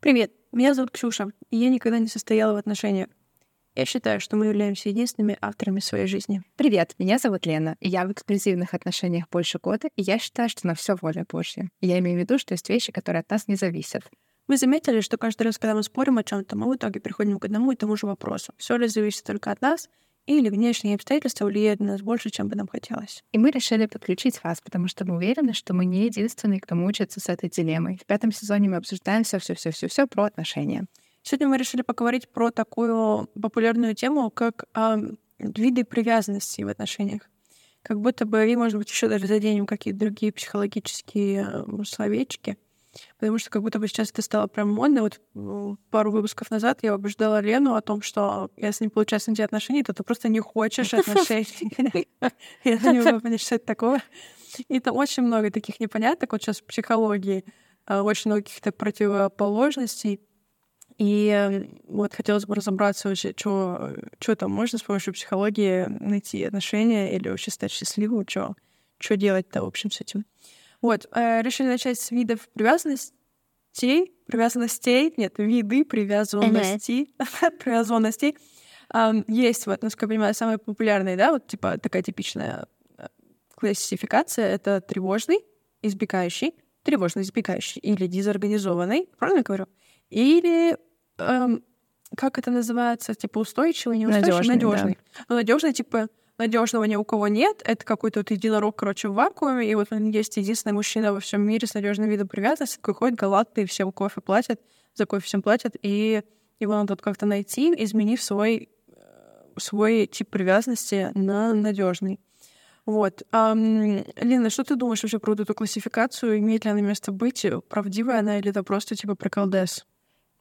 Привет, меня зовут Ксюша, и я никогда не состояла в отношениях. Я считаю, что мы являемся единственными авторами своей жизни. Привет, меня зовут Лена, и я в эксклюзивных отношениях больше года, и я считаю, что на все воля Божья. Я имею в виду, что есть вещи, которые от нас не зависят. Вы заметили, что каждый раз, когда мы спорим о чем-то, мы в итоге приходим к одному и тому же вопросу. Все ли зависит только от нас, или внешние обстоятельства влияют на нас больше, чем бы нам хотелось. И мы решили подключить вас, потому что мы уверены, что мы не единственные, кто мучается с этой дилеммой. В пятом сезоне мы обсуждаем все, все, все, все, все про отношения. Сегодня мы решили поговорить про такую популярную тему, как э, виды привязанности в отношениях. Как будто бы, и, может быть, еще даже заденем какие-то другие психологические э, словечки — Потому что как будто бы сейчас это стало прям модно. Вот пару выпусков назад я убеждала Лену о том, что если не получается найти отношений, то ты просто не хочешь отношений. Я не могу что это такое. И там очень много таких непоняток. Вот сейчас в психологии а, очень много каких-то противоположностей. И вот хотелось бы разобраться вообще, что там можно с помощью психологии найти отношения или вообще стать счастливым, что делать-то, в общем, с этим. Вот, э, решили начать с видов привязанностей, привязанностей, нет, виды привязанностей, привязанностей. Есть, вот, насколько я понимаю, самые популярные, да, вот, типа, такая типичная э, классификация — это тревожный, избегающий, тревожный, избегающий или дезорганизованный, правильно говорю? Или эм, как это называется, типа устойчивый, неустойчивый, надежный. надежный. Да. Ну, надежный, типа надежного ни у кого нет. Это какой-то вот единорог, короче, в вакууме. И вот он есть единственный мужчина во всем мире с надежным видом привязанности, такой ходит галактный, всем кофе платят, за кофе всем платят. И его надо тут как-то найти, изменив свой, э, свой тип привязанности на надежный. Вот. Um, Лена, что ты думаешь вообще про эту классификацию? Имеет ли она место быть? Правдивая она или это просто типа приколдес?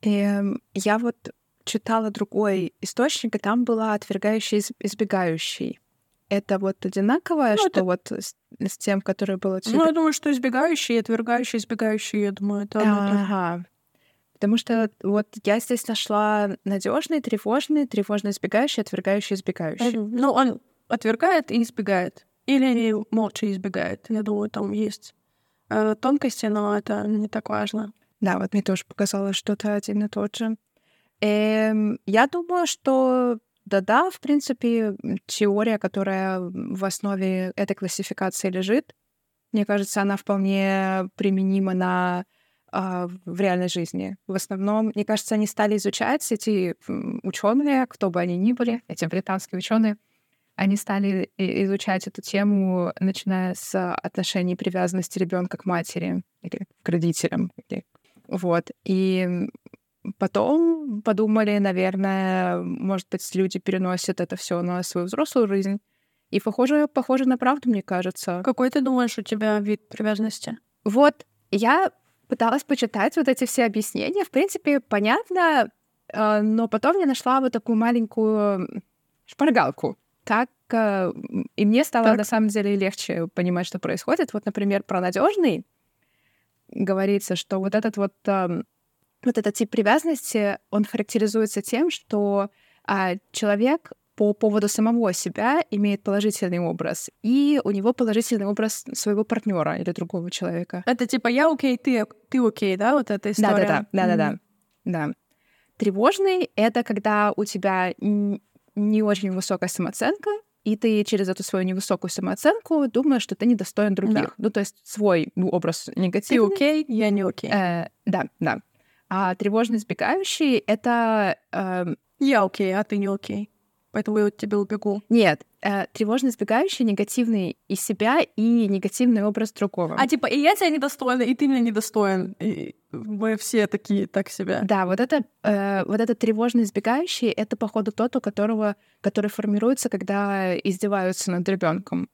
Эм, я вот читала другой источник, и там была отвергающий, избегающий это вот одинаковое, ну, что это... вот с, с тем, который было тебе... Ну, я думаю, что избегающий, отвергающий, избегающий, я думаю, это Ага. Потому что вот я здесь нашла надежный, тревожный, тревожно избегающий, отвергающий, избегающий. Ну, он отвергает и избегает. Или молча избегает. Я думаю, там есть э, тонкости, но это не так важно. Да, вот мне тоже показалось что-то один и тот же. Эм, я думаю, что да-да, в принципе, теория, которая в основе этой классификации лежит, мне кажется, она вполне применима на а, в реальной жизни. В основном, мне кажется, они стали изучать эти ученые, кто бы они ни были, эти британские ученые, они стали изучать эту тему, начиная с отношений привязанности ребенка к матери или к родителям. Вот. И Потом подумали, наверное, может быть, люди переносят это все на свою взрослую жизнь. И похоже, похоже на правду, мне кажется. Какой ты думаешь у тебя вид привязанности? Вот, я пыталась почитать вот эти все объяснения. В принципе, понятно, э, но потом я нашла вот такую маленькую шпаргалку. Так, э, и мне стало так. на самом деле легче понимать, что происходит. Вот, например, про надежный говорится, что вот этот вот эм, вот этот тип привязанности, он характеризуется тем, что а, человек по поводу самого себя имеет положительный образ, и у него положительный образ своего партнера или другого человека. Это типа я окей, ты, ты окей, да, вот эта история? Да-да-да, да-да-да. Mm-hmm. Да. Тревожный — это когда у тебя не очень высокая самооценка, и ты через эту свою невысокую самооценку думаешь, что ты недостоин других. Да. Ну, то есть свой образ негативный. Ты окей, я не окей. Э, да, да. А тревожно избегающий — это... Э, я окей, а ты не окей. Поэтому я от тебя убегу. Нет, э, тревожно избегающий негативный из себя и негативный образ другого. А типа, и я тебя недостойна, и ты меня недостоин. И мы все такие так себя. Да, вот это, э, вот этот тревожно избегающий — это, походу, тот, у которого, который формируется, когда издеваются над ребенком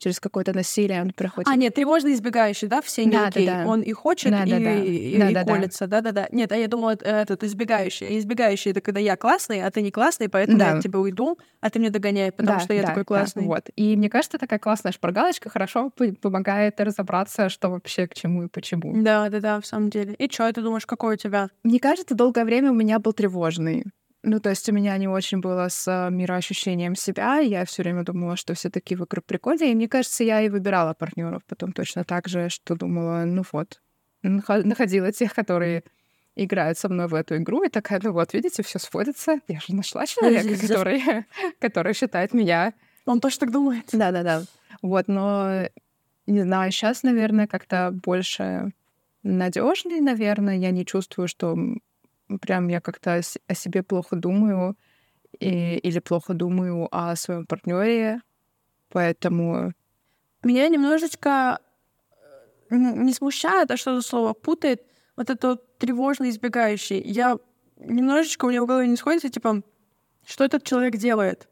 через какое-то насилие он проходит. А, нет, тревожно избегающий, да, все не да, окей. Да, да. Он и хочет, да, и, да, да. и, да, и да, колется, да-да-да. Нет, а я думала, этот избегающий. Избегающий — это когда я классный, а ты не классный, поэтому да. я от тебя уйду, а ты мне догоняй, потому да, что я да, такой классный. Да, вот. И мне кажется, такая классная шпаргалочка хорошо помогает разобраться, что вообще к чему и почему. Да-да-да, в самом деле. И что, ты думаешь, какой у тебя? Мне кажется, долгое время у меня был тревожный. Ну, то есть у меня не очень было с а, мироощущением себя. Я все время думала, что все такие вокруг прикольные. И мне кажется, я и выбирала партнеров потом точно так же, что думала, ну вот, находила тех, которые играет со мной в эту игру, и такая, ну вот, видите, все сводится. Я же нашла человека, который, который считает меня. Он тоже так думает. Да-да-да. Вот, но не знаю, сейчас, наверное, как-то больше надежный, наверное. Я не чувствую, что прям я как-то о себе плохо думаю и, или плохо думаю о своем партнере. Поэтому меня немножечко э, не смущает, а что за слово путает вот это вот тревожно избегающий. Я немножечко у меня в голове не сходится, типа, что этот человек делает?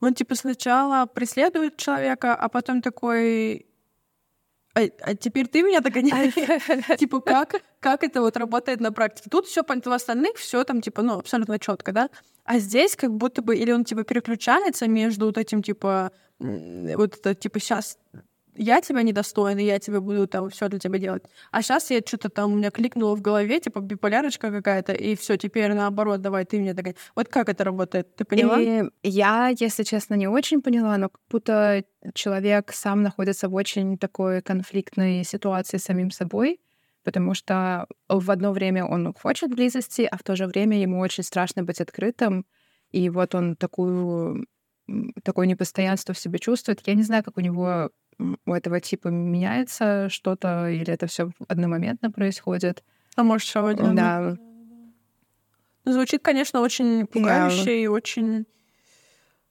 Он, типа, сначала преследует человека, а потом такой, а, а теперь ты меня догоняешь. типа, как, как это вот работает на практике? Тут все понятно, в остальных все там, типа, ну, абсолютно четко, да? А здесь как будто бы, или он, типа, переключается между вот этим, типа, вот это, типа, сейчас я тебя недостойна, я тебе буду там все для тебя делать. А сейчас я что-то там у меня кликнуло в голове, типа биполярочка какая-то, и все, теперь наоборот, давай ты мне догоняй. Вот как это работает? Ты поняла? И я, если честно, не очень поняла, но как будто человек сам находится в очень такой конфликтной ситуации с самим собой, потому что в одно время он хочет близости, а в то же время ему очень страшно быть открытым, и вот он такую такое непостоянство в себе чувствует. Я не знаю, как у него у этого типа меняется что-то, или это все одномоментно происходит. А может, все в Да. Ну, звучит, конечно, очень пугающе yeah. и очень...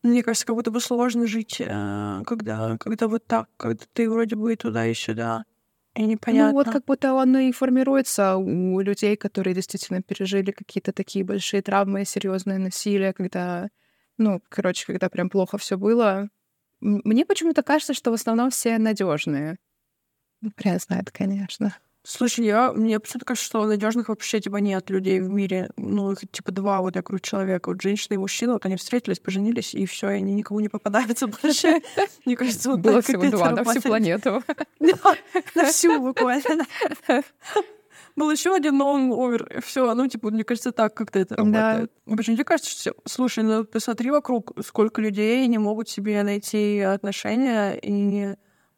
Мне кажется, как будто бы сложно жить, э, когда, когда вот так, когда ты вроде бы и туда, и сюда. И непонятно. Ну вот как будто он и формируется у людей, которые действительно пережили какие-то такие большие травмы, серьезное насилие, когда, ну, короче, когда прям плохо все было, мне почему-то кажется, что в основном все надежные. Ну, хрен знает, конечно. Слушай, я, мне почему-то кажется, что надежных вообще типа нет людей в мире. Ну, их типа два вот вокруг человека. Вот женщина и мужчина, вот они встретились, поженились, и все, и они никому не попадаются больше. Мне кажется, вот Было всего два на всю планету. На всю буквально. Был еще один, но он умер. Все, ну, типа, мне кажется, так как-то это работает. Да. Почему тебе кажется, что... Слушай, ну, посмотри вокруг, сколько людей не могут себе найти отношения и,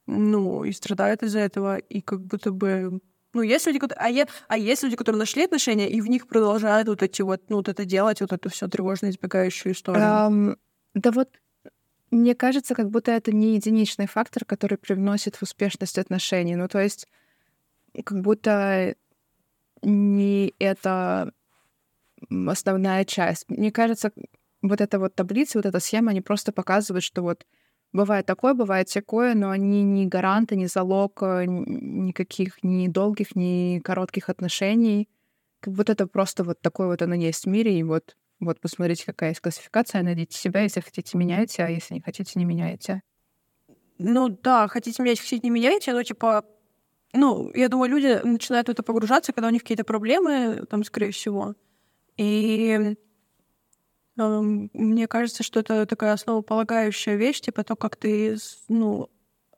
ну, и страдают из-за этого, и как будто бы... Ну, есть люди, которые... А, е... а есть люди, которые нашли отношения, и в них продолжают вот эти вот, ну, вот это делать, вот эту все тревожно избегающую историю. Um, да вот мне кажется, как будто это не единичный фактор, который привносит в успешность отношений. Ну, то есть, как будто не это основная часть. Мне кажется, вот эта вот таблица, вот эта схема, они просто показывают, что вот бывает такое, бывает всякое, но они не гаранты, не залог э, никаких ни долгих, ни коротких отношений. Вот это просто вот такое вот оно есть в мире, и вот, вот посмотрите, какая есть классификация, найдите себя, если хотите, меняйте, а если не хотите, не меняйте. Ну да, хотите менять, хотите, не меняйте, но типа ну, я думаю, люди начинают в это погружаться, когда у них какие-то проблемы, там, скорее всего. И э, мне кажется, что это такая основополагающая вещь, типа то, как ты, ну,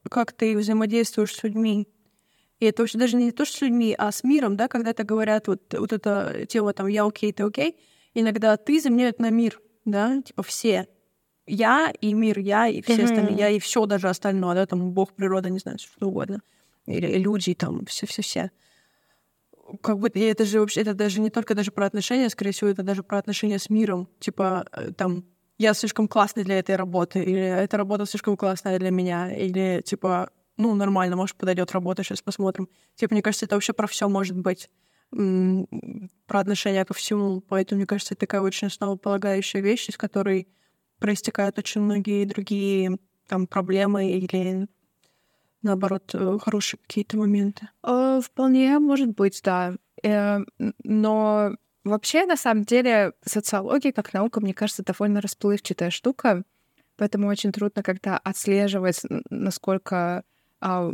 как ты взаимодействуешь с людьми. И это вообще даже не то, что с людьми, а с миром, да, когда это говорят, вот, вот эта тема там «я окей, ты окей», иногда ты заменяют на мир, да, типа все. Я и мир, я и все mm-hmm. остальные, я и все даже остальное, да, там Бог, природа, не знаю, что угодно или люди, там, все-все-все. Как бы это же вообще, это даже не только даже про отношения, скорее всего, это даже про отношения с миром. Типа, э, там, я слишком классный для этой работы, или эта работа слишком классная для меня, или, типа, ну, нормально, может, подойдет работа, сейчас посмотрим. Типа, мне кажется, это вообще про все может быть про отношения ко всему. Поэтому, мне кажется, это такая очень основополагающая вещь, из которой проистекают очень многие другие там проблемы или наоборот, э, хорошие какие-то моменты? Э, вполне может быть, да. Э, но вообще, на самом деле, социология как наука, мне кажется, довольно расплывчатая штука, поэтому очень трудно как-то отслеживать, насколько а,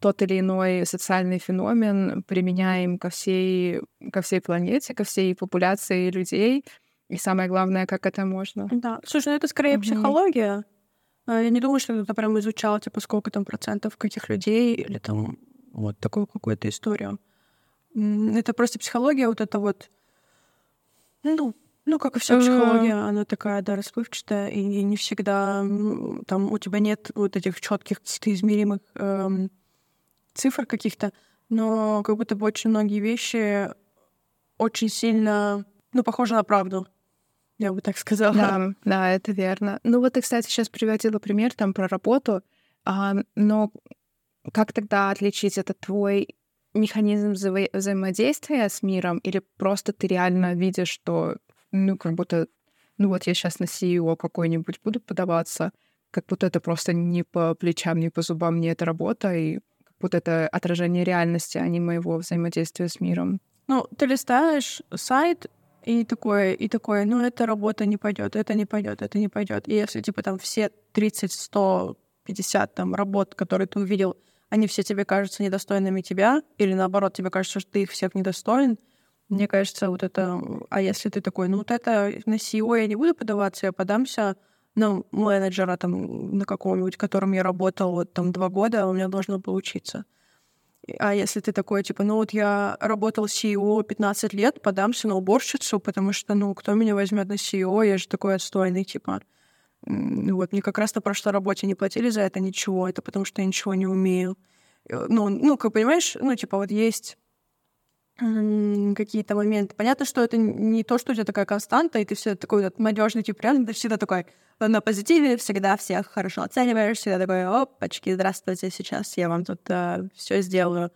тот или иной социальный феномен применяем ко всей, ко всей планете, ко всей популяции людей. И самое главное, как это можно. Да. Слушай, ну это скорее угу. психология. А, я не думаю, что кто-то прям изучал, типа, сколько там процентов каких людей или там вот такую какую-то историю. Это просто психология, вот это вот, ну, ну, как и вся психология, она такая, да, расплывчатая, и не всегда там у тебя нет вот этих четких каких-то измеримых эм, цифр каких-то, но как будто бы очень многие вещи очень сильно, ну, похоже на правду. Я бы так сказала. Да, да, это верно. Ну вот ты, кстати, сейчас приводила пример там про работу, а, но как тогда отличить это твой механизм вза- взаимодействия с миром или просто ты реально видишь, что, ну, как будто, ну вот я сейчас на CEO какой-нибудь буду подаваться, как будто это просто не по плечам, не по зубам мне эта работа, и как будто это отражение реальности, а не моего взаимодействия с миром. Ну, ты листаешь сайт, и такое, и такое, ну, эта работа не пойдет, это не пойдет, это не пойдет. И если, типа, там все 30, 100, 50 там работ, которые ты увидел, они все тебе кажутся недостойными тебя, или наоборот, тебе кажется, что ты их всех недостоин, мне кажется, вот это... А если ты такой, ну вот это на CEO я не буду подаваться, я подамся на менеджера там на какого-нибудь, которым я работал вот там два года, у меня должно получиться. А если ты такой, типа, ну вот я работал CEO 15 лет, подамся на уборщицу, потому что, ну, кто меня возьмет на CEO, я же такой отстойный, типа. Вот, мне как раз на прошлой работе не платили за это ничего, это потому что я ничего не умею. Ну, ну, как понимаешь, ну, типа, вот есть какие-то моменты. Понятно, что это не то, что у тебя такая константа, и ты все такой вот надежный тип реально, ты всегда такой на позитиве, всегда всех хорошо оцениваешь, всегда такой, опачки, здравствуйте, сейчас я вам тут э, все сделаю.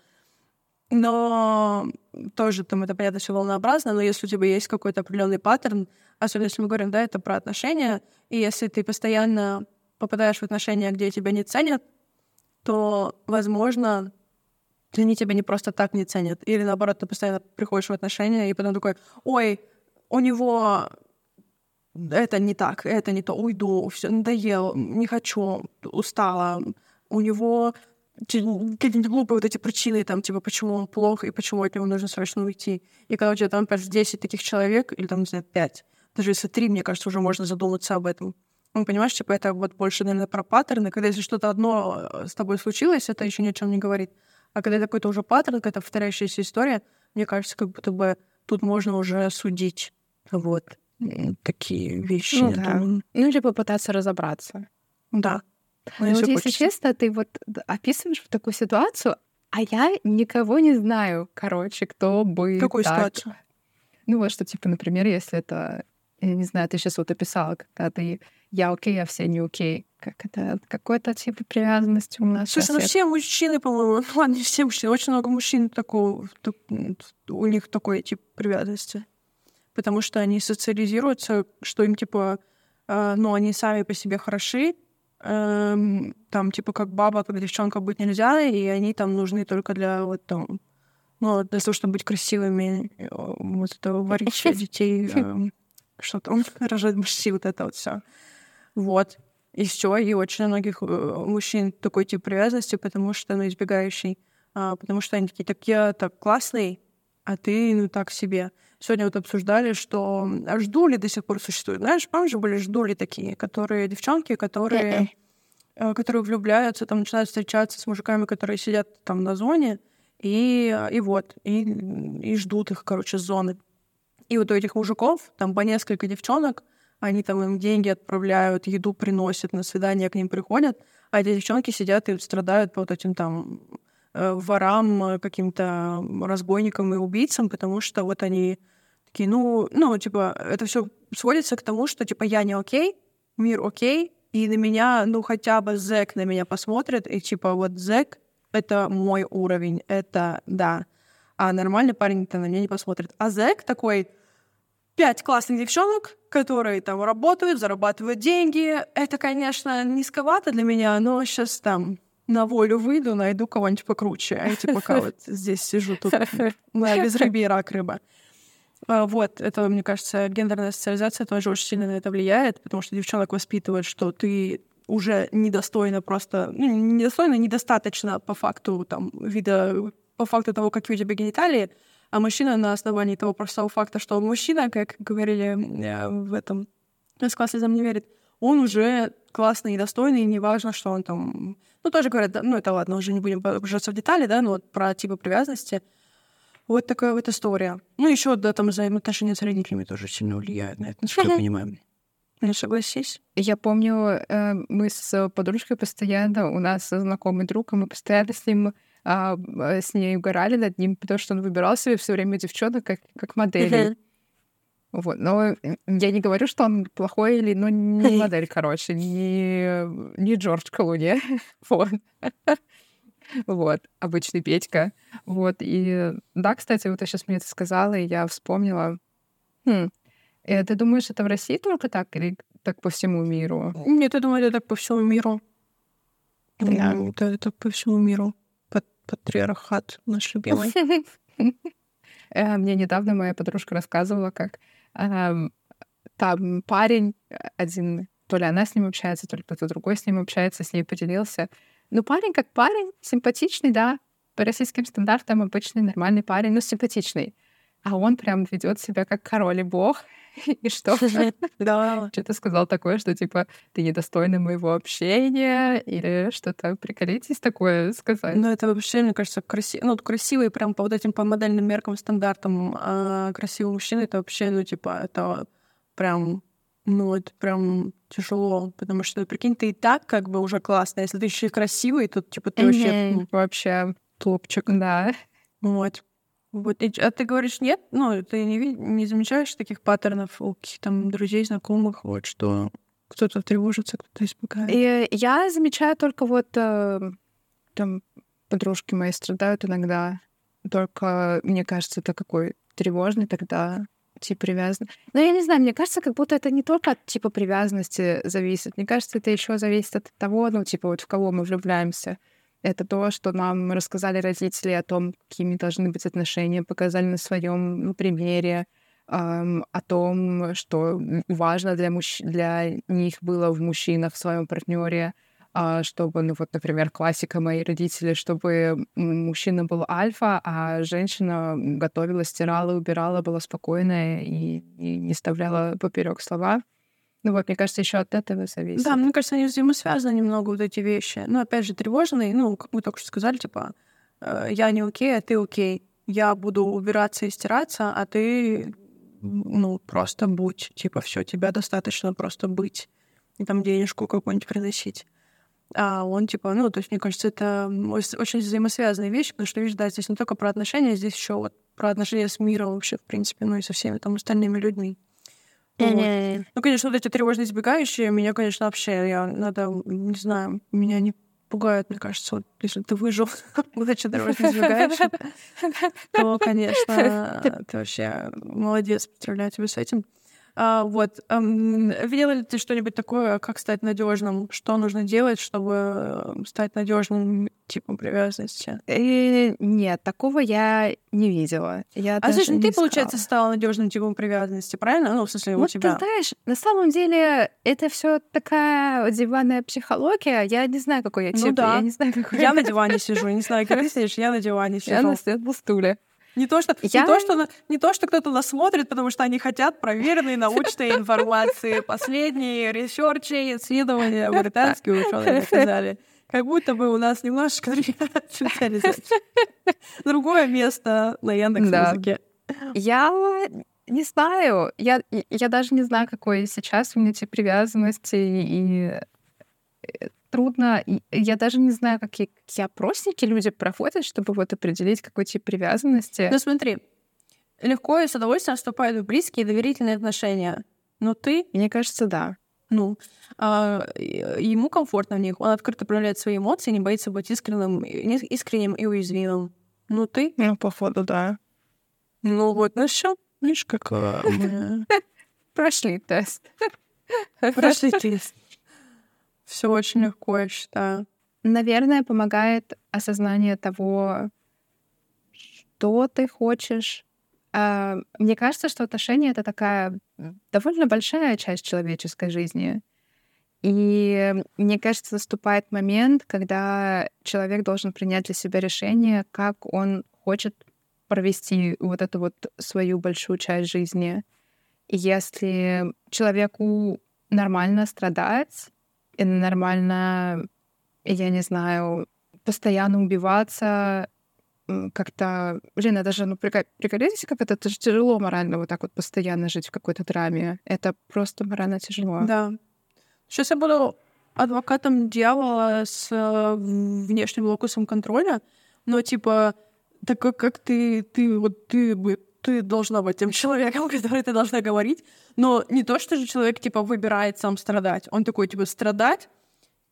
Но тоже там это, понятно, все волнообразно, но если у тебя есть какой-то определенный паттерн, особенно если мы говорим, да, это про отношения, и если ты постоянно попадаешь в отношения, где тебя не ценят, то, возможно, они тебя не просто так не ценят. Или наоборот, ты постоянно приходишь в отношения, и потом такой, ой, у него это не так, это не то, уйду, все надоело, не хочу, устала. У него какие-нибудь глупые вот эти причины, там, типа, почему он плох и почему от него нужно срочно уйти. И когда у тебя там, например, 10 таких человек, или там, не знаю, 5, даже если 3, мне кажется, уже можно задуматься об этом. Ну, понимаешь, типа, это вот больше, наверное, про паттерны. Когда если что-то одно э, с тобой случилось, это еще ни о чем не говорит. А когда какой-то уже паттерн, какая-то повторяющаяся история, мне кажется, как будто бы тут можно уже судить. Вот такие вещи. Ну, да. ну или попытаться разобраться. Да. Ну, вот если честно, ты вот описываешь такую ситуацию, а я никого не знаю, короче, кто бы Какую так... ситуацию? Ну вот что, типа, например, если это, я не знаю, ты сейчас вот описала, когда ты я окей, а все не окей. Как это? Какой-то тип привязанности у нас. Слушай, ну все мужчины, по-моему, ну ладно, не все мужчины, очень много мужчин такого, у них такой тип привязанности. Потому что они социализируются, что им, типа, э, ну, они сами по себе хороши, э, там, типа, как баба, как девчонка быть нельзя, и они там нужны только для вот там, ну, для того, чтобы быть красивыми, э, вот это варить детей, э, что там, рожать мужчин, вот это вот все. Вот. И все. И очень многих э, мужчин такой тип привязанности, потому что, ну, избегающий. А, потому что они такие, так я так классный, а ты, ну, так себе. Сегодня вот обсуждали, что ждули до сих пор существуют. Знаешь, помнишь, были ждули такие, которые девчонки, которые, э, которые влюбляются, там начинают встречаться с мужиками, которые сидят там на зоне, и, и вот, и, и ждут их, короче, с зоны. И вот у этих мужиков там по несколько девчонок, они там им деньги отправляют, еду приносят, на свидание к ним приходят, а эти девчонки сидят и страдают по вот этим там э, ворам, э, каким-то разбойникам и убийцам, потому что вот они такие, ну, ну, типа, это все сводится к тому, что, типа, я не окей, мир окей, и на меня, ну, хотя бы зэк на меня посмотрит, и, типа, вот зэк — это мой уровень, это, да. А нормальный парень-то на меня не посмотрит. А зэк такой, пять классных девчонок, которые там работают, зарабатывают деньги. Это, конечно, низковато для меня, но сейчас там на волю выйду, найду кого-нибудь покруче. А эти пока вот здесь сижу тут на безрыбье рак рыба. А, вот, это, мне кажется, гендерная социализация тоже очень сильно на это влияет, потому что девчонок воспитывают, что ты уже недостойно просто, ну, недостойно, недостаточно по факту там вида, по факту того, как у тебя гениталии, а мужчина на основании того простого факта, что он мужчина, как говорили э, в этом с классизм не верит, он уже классный и достойный, и неважно, что он там... Ну, тоже говорят, ну, это ладно, уже не будем погружаться в детали, да, но вот про типы привязанности. Вот такая вот история. Ну, еще, да, там взаимоотношения с родителями тоже сильно влияют на это, насколько я понимаю. Ну, согласись. Я помню, э, мы с подружкой постоянно, у нас знакомый друг, и мы постоянно с ним а, с ней угорали над ним, потому что он выбирал себе все время девчонок как, как модели. Вот. Но я не говорю, что он плохой или, ну, не модель, короче, не, не Джордж Клуни. вот. Вот, обычный Петька. Вот, и да, кстати, вот ты сейчас мне это сказала, и я вспомнила. Хм. Э, ты думаешь, это в России только так или так по всему миру? Нет, я думаю, это так по всему миру. Да. Это, это по всему миру. Патриархат наш любимый. Э, мне недавно моя подружка рассказывала, как там парень один, то ли она с ним общается, то ли кто-то другой с ним общается, с ней поделился. Ну, парень как парень, симпатичный, да, по российским стандартам обычный нормальный парень, но симпатичный. А он прям ведет себя как король и бог. И что? Да. Что-то сказал такое, что типа ты недостойна моего общения или что-то приколитесь такое сказать. Ну, это вообще, мне кажется, красиво. Ну, красивый прям по вот этим по модельным меркам, стандартам а красивый мужчина, это вообще, ну, типа, это прям ну, это прям тяжело, потому что, прикинь, ты и так как бы уже классно. Если ты еще и красивый, то, типа, ты вообще... Ну, вообще топчик. Да. Вот. Вот, а ты говоришь, нет? Ну, ты не, не замечаешь таких паттернов у каких-то там друзей, знакомых, вот, что кто-то тревожится, кто-то испугает? И я замечаю только вот э, там подружки мои страдают иногда. Только, мне кажется, это какой тревожный тогда тип привязан. Но я не знаю, мне кажется, как будто это не только от типа привязанности зависит. Мне кажется, это еще зависит от того, ну, типа, вот в кого мы влюбляемся. Это то, что нам рассказали родители о том, какими должны быть отношения, показали на своем ну, примере, о том, что важно для, мужч... для них было в мужчинах, в своем партнере, чтобы, ну вот, например, классика моих родителей, чтобы мужчина был альфа, а женщина готовила, стирала, убирала, была спокойная и, и не вставляла поперек слова. Ну вот, мне кажется, еще от этого зависит. Да, мне кажется, они взаимосвязаны немного, вот эти вещи. Но опять же, тревожные, ну, как мы только что сказали, типа, э, я не окей, а ты окей. Я буду убираться и стираться, а ты, ну, просто будь. Типа, все, тебя достаточно просто быть. И там денежку какую-нибудь приносить. А он, типа, ну, то есть, мне кажется, это очень взаимосвязанные вещи, потому что, видишь, да, здесь не только про отношения, здесь еще вот про отношения с миром вообще, в принципе, ну и со всеми там остальными людьми. Вот. Ну, конечно, вот эти тревожно избегающие, меня, конечно, вообще, я надо, не знаю, меня не пугают, мне кажется, вот если ты выжил, будучи тревожно избегающим, то, конечно, ты вообще молодец, поздравляю тебя с этим. А, вот. Видела ли ты что-нибудь такое, как стать надежным? Что нужно делать, чтобы э, стать надежным типом привязанности? И, нет, такого я не видела. Я а значит, ты, получается, стала надежным типом привязанности, правильно? Ну, в смысле, вот у тебя. Ты знаешь, на самом деле это все такая диванная психология. Я не знаю, какой я тип. Ну, да. Я не знаю, какой я на диване сижу. Не знаю, как ты сидишь, я на диване сижу. Я на стуле. Не то, что, я... не то, что, не то, что кто-то нас смотрит, потому что они хотят проверенной научной информации. Последние ресерчи, исследования британские ученые сказали. Как будто бы у нас немножечко специализация. Другое место на Яндекс.Музыке. Я не знаю. Я, я даже не знаю, какой сейчас у меня тип привязанности. И трудно. Я даже не знаю, какие, какие опросники люди проходят, чтобы вот определить, какой тип привязанности. Ну смотри, легко и с удовольствием вступают в близкие и доверительные отношения. Но ты... Мне кажется, да. Ну, а, ему комфортно в них. Он открыто проявляет свои эмоции, не боится быть искренним, искренним и уязвимым. Ну, ты? Ну, походу, да. Ну, вот, ну все. Видишь, как... Прошли тест. Прошли тест. Все очень легко, я считаю. Наверное, помогает осознание того, что ты хочешь. А, мне кажется, что отношения это такая довольно большая часть человеческой жизни. И мне кажется, наступает момент, когда человек должен принять для себя решение, как он хочет провести вот эту вот свою большую часть жизни. И если человеку нормально страдать, нормально, я не знаю, постоянно убиваться, как-то, блин, это же, ну, приколитесь, как это, это же тяжело морально вот так вот постоянно жить в какой-то драме. Это просто морально тяжело. Да. Сейчас я буду адвокатом дьявола с э, внешним локусом контроля, но типа, такой, как ты, ты, вот ты ты должна быть тем человеком, который ты должна говорить. Но не то, что же человек, типа, выбирает сам страдать. Он такой, типа, страдать,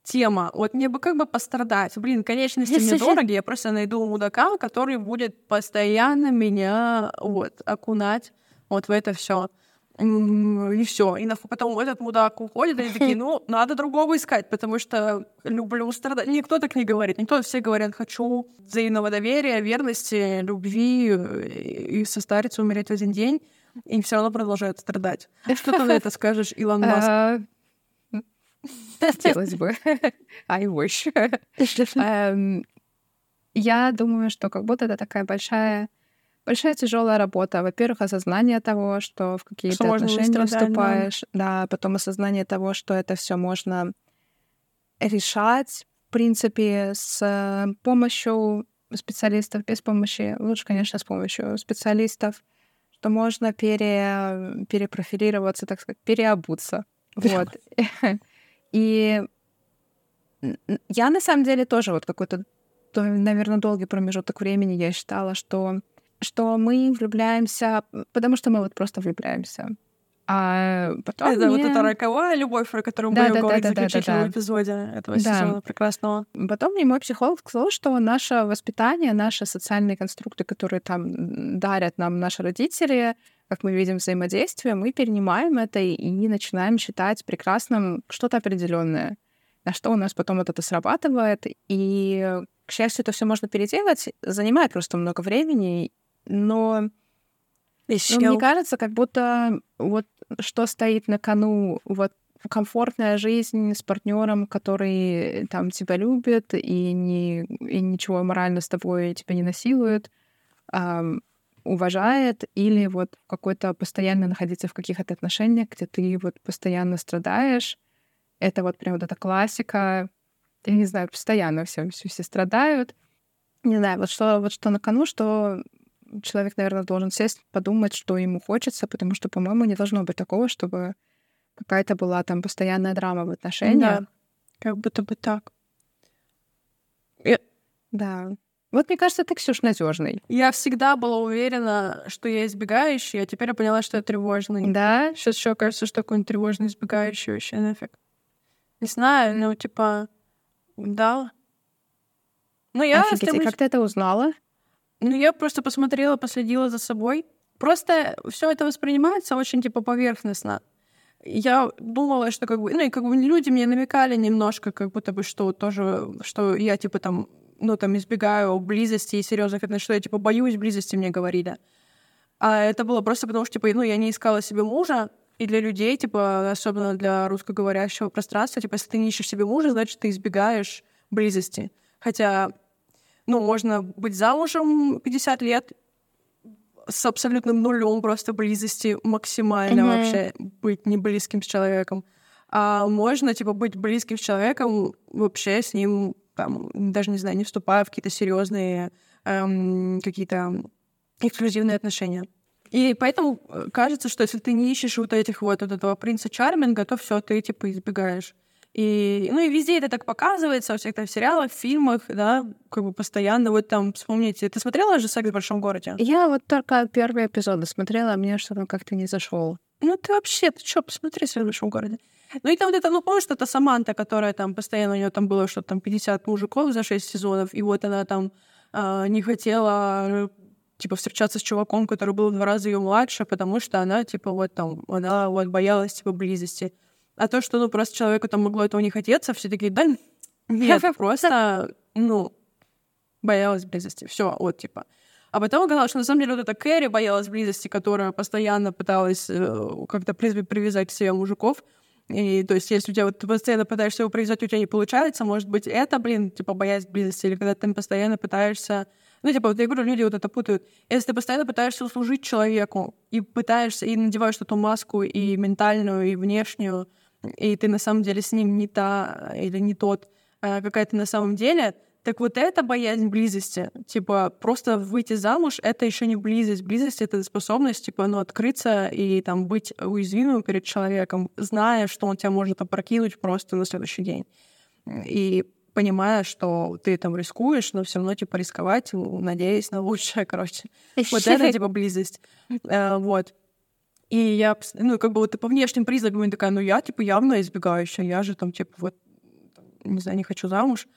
тема. Вот мне бы как бы пострадать. Блин, конечности мне дороги, я просто найду мудака, который будет постоянно меня вот окунать вот в это все и все. И потом этот мудак уходит, и они такие, ну, надо другого искать, потому что люблю страдать. Никто так не говорит. Никто, все говорят, хочу взаимного доверия, верности, любви и состариться, умереть в один день, и все равно продолжают страдать. Что ты на это скажешь, Илон Маск? А, хотелось бы. I wish. Эм, я думаю, что как будто это такая большая большая тяжелая работа. Во-первых, осознание того, что в какие-то что отношения вступаешь, да. потом осознание того, что это все можно решать, в принципе, с помощью специалистов, без помощи, лучше, конечно, с помощью специалистов, что можно пере, перепрофилироваться, так сказать, переобуться. Вот. И я на самом деле тоже вот какой-то, наверное, долгий промежуток времени я считала, что что мы влюбляемся, потому что мы вот просто влюбляемся. А потом Это мне... вот эта роковая любовь, про которую да, мы да, говорили да, да, в заключительном да, да, эпизоде этого да. сезона прекрасного. Потом мне мой психолог сказал, что наше воспитание, наши социальные конструкты, которые там дарят нам наши родители, как мы видим взаимодействие, мы перенимаем это и начинаем считать прекрасным что-то определенное, на что у нас потом вот это срабатывает. И, к счастью, это все можно переделать, занимает просто много времени, но, но мне кажется, как будто вот что стоит на кону, вот комфортная жизнь с партнером, который там тебя любит и, не, и ничего морально с тобой тебя не насилует, эм, уважает, или вот какой-то постоянно находиться в каких-то отношениях, где ты вот постоянно страдаешь. Это вот прям вот эта классика. Я не знаю, постоянно все, все, все страдают. Не знаю, вот что, вот что на кону, что человек, наверное, должен сесть, подумать, что ему хочется, потому что, по-моему, не должно быть такого, чтобы какая-то была там постоянная драма в отношениях. Да, как будто бы так. Я... Да. Вот мне кажется, ты, Ксюш, надежный. Я всегда была уверена, что я избегающий, а теперь я поняла, что я тревожный. Да? Сейчас еще кажется, что такой тревожный избегающий вообще нафиг. Не знаю, ну, типа, да. Ну, я Офигеть, стремлюсь... и как ты это узнала? Ну, я просто посмотрела, последила за собой. Просто все это воспринимается очень, типа, поверхностно. Я думала, что как бы, ну и как бы люди мне намекали немножко, как будто бы, что тоже, что я типа там, ну там избегаю близости и серьезных отношений, что я типа боюсь близости, мне говорили. А это было просто потому, что, типа, ну, я не искала себе мужа, и для людей, типа, особенно для русскоговорящего пространства, типа, если ты не ищешь себе мужа, значит, ты избегаешь близости. Хотя ну, можно быть замужем 50 лет с абсолютным нулем просто близости максимально mm-hmm. вообще быть не близким с человеком. А можно, типа, быть близким с человеком, вообще с ним, там, даже не знаю, не вступая в какие-то серьезные эм, какие-то эксклюзивные отношения. И поэтому э, кажется, что если ты не ищешь вот этих вот, вот этого принца Чарминга, то все, ты типа избегаешь. И, ну и везде это так показывается, во всех там сериалах, фильмах, да, как бы постоянно вот там, вспомните. Ты смотрела же «Секс в большом городе»? Я вот только первые эпизоды смотрела, а мне что-то как-то не зашел. Ну ты вообще, ты что, посмотри «Секс в большом городе». Ну и там вот это, ну помнишь, это Саманта, которая там постоянно, у нее там было что-то там 50 мужиков за 6 сезонов, и вот она там э, не хотела типа встречаться с чуваком, который был в два раза ее младше, потому что она типа вот там, она вот боялась типа близости. А то, что, ну, просто человеку там могло этого не хотеться, все такие, да, нет, просто, ну, боялась близости. Все, вот, типа. А потом оказалось, что на самом деле вот эта Кэрри боялась близости, которая постоянно пыталась э, как-то привязать к себе мужиков. И то есть, если у тебя вот ты постоянно пытаешься его привязать, у тебя не получается, может быть, это, блин, типа, боязнь близости, или когда ты постоянно пытаешься ну, типа, вот я говорю, люди вот это путают. Если ты постоянно пытаешься услужить человеку и пытаешься, и надеваешь эту маску и ментальную, и внешнюю, и ты на самом деле с ним не та или не тот, а какая ты на самом деле, так вот эта боязнь близости, типа, просто выйти замуж, это еще не близость. Близость — это способность, типа, ну, открыться и там быть уязвимым перед человеком, зная, что он тебя может опрокинуть просто на следующий день. И понимая, что ты там рискуешь, но все равно, типа, рисковать, надеясь на лучшее, короче. Вот это, типа, близость. Э, вот. И я, ну, как бы вот по внешним признакам я такая, ну, я, типа, явно избегающая, я же там, типа, вот, не знаю, не хочу замуж.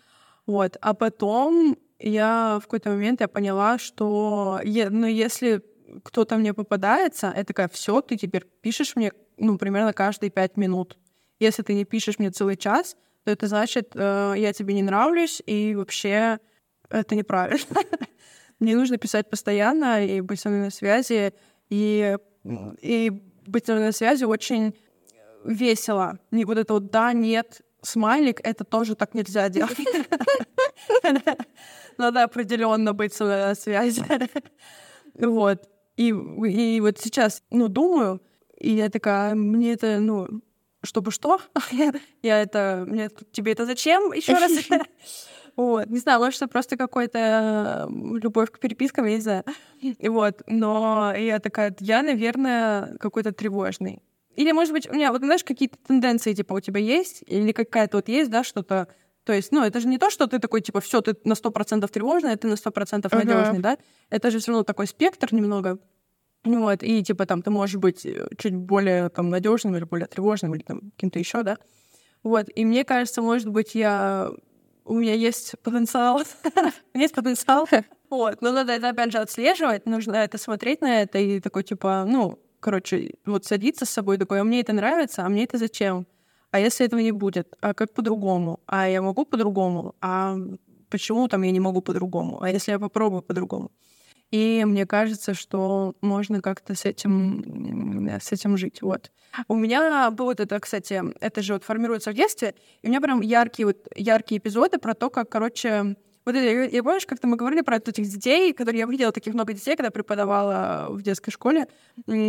Вот. А потом я в какой-то момент я поняла, что, ну, если кто-то мне попадается, я такая, все, ты теперь пишешь мне, ну, примерно каждые пять минут. Если ты не пишешь мне целый час, то это значит, э, я тебе не нравлюсь, и вообще это неправильно. Мне нужно писать постоянно и быть со мной на связи, и, и быть на связи очень весело. Не вот это вот «да», «нет», смайлик, это тоже так нельзя делать. Надо определенно быть на связи. Вот. И, и вот сейчас, ну, думаю, и я такая, мне это, ну, чтобы что? я это, мне тебе это зачем? Еще раз. Вот. Не знаю, может, это просто какой-то любовь к перепискам, я не знаю. Вот. Но я такая, я, наверное, какой-то тревожный. Или, может быть, у меня, вот знаешь, какие-то тенденции, типа, у тебя есть? Или какая-то вот есть, да, что-то... То есть, ну, это же не то, что ты такой, типа, все, ты на сто процентов тревожный, а ты на сто процентов надежный, uh-huh. да? Это же все равно такой спектр немного. Вот, и типа там ты можешь быть э, чуть более там надежным или более тревожным, или там каким-то еще, да. Вот, и мне кажется, может быть, я у меня есть потенциал. есть потенциал. вот, но надо это опять же отслеживать, нужно это смотреть на это и такой типа, ну, короче, вот садиться с собой такой, а мне это нравится, а мне это зачем? А если этого не будет? А как по-другому? А я могу по-другому? А почему там я не могу по-другому? А если я попробую по-другому? И мне кажется, что можно как-то с этим, с этим жить. Вот. У меня было вот это, кстати, это же вот формируется в детстве, и у меня прям яркие, вот, яркие эпизоды про то, как, короче, вот я, я помнишь, как-то мы говорили про этих детей, которые я видела таких много детей, когда преподавала в детской школе,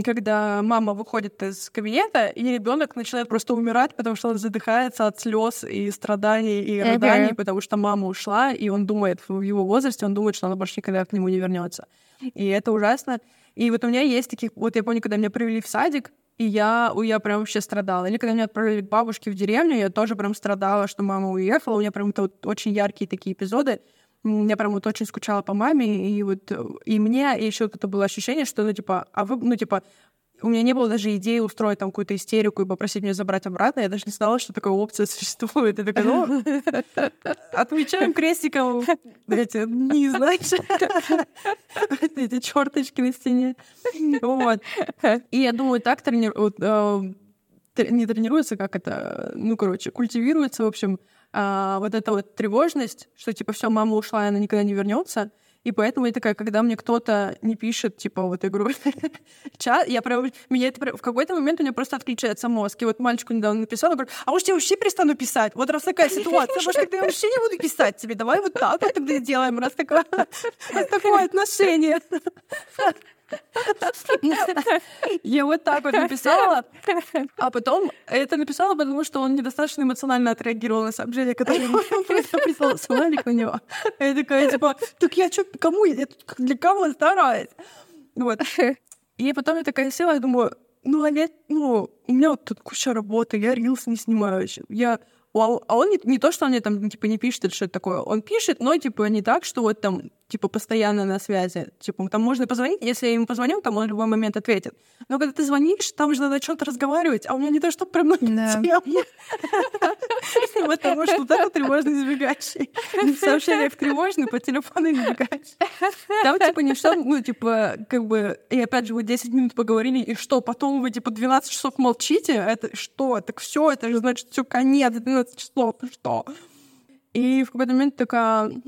когда мама выходит из кабинета, и ребенок начинает просто умирать, потому что он задыхается от слез и страданий и рыданий, uh-huh. потому что мама ушла, и он думает в его возрасте, он думает, что она больше никогда к нему не вернется. И это ужасно. И вот у меня есть таких, вот я помню, когда меня привели в садик, и я, я прям вообще страдала. Или когда меня отправили к бабушке в деревню, я тоже прям страдала, что мама уехала. У меня прям это вот очень яркие такие эпизоды. Я прям вот очень скучала по маме, и вот и мне еще это было ощущение, что, ну, типа, а вы, ну, типа, у меня не было даже идеи устроить там какую-то истерику и попросить меня забрать обратно. Я даже не знала, что такая опция существует. И такая, ну, отмечаем крестиком эти не знаешь, эти черточки на стене. Вот. И я думаю, так трени... Э, не тренируется, как это, ну, короче, культивируется, в общем, а, вот эта вот тревожность, что, типа, все, мама ушла, и она никогда не вернется. И поэтому я такая, когда мне кто-то не пишет, типа, вот игру чат, я прям, меня это в какой-то момент у меня просто отключается мозг. И вот мальчику недавно написала, говорю, а может я вообще перестану писать? Вот раз такая ситуация, может тогда я вообще не буду писать тебе, давай вот так вот тогда сделаем, раз такое, раз такое отношение. Я вот так вот написала, а потом это написала, потому что он недостаточно эмоционально отреагировал на когда я просто прислала смайлик на него. Я такая, типа, так я что, кому? Я для кого стараюсь? Вот. И потом я такая села и думаю, ну, а я, ну, у меня вот тут куча работы, я рилс не снимаю. Я а он не, не то, что он мне там, типа, не пишет или что-то такое. Он пишет, но, типа, не так, что вот там, типа, постоянно на связи. Типа, там можно позвонить, если я ему позвоню, там он в любой момент ответит. Но когда ты звонишь, там же надо о чем то разговаривать, а у меня не то, что прям на тему. Потому что вот тревожный избегающий. В сообщениях тревожный, по телефону избегающий. Там, типа, не что, ну, типа, как бы, и опять же, вы 10 минут поговорили, и что, потом вы, типа, 12 часов молчите? Это что? Так все, это же значит, все конец, 12 часов, что? И в какой-то момент такая...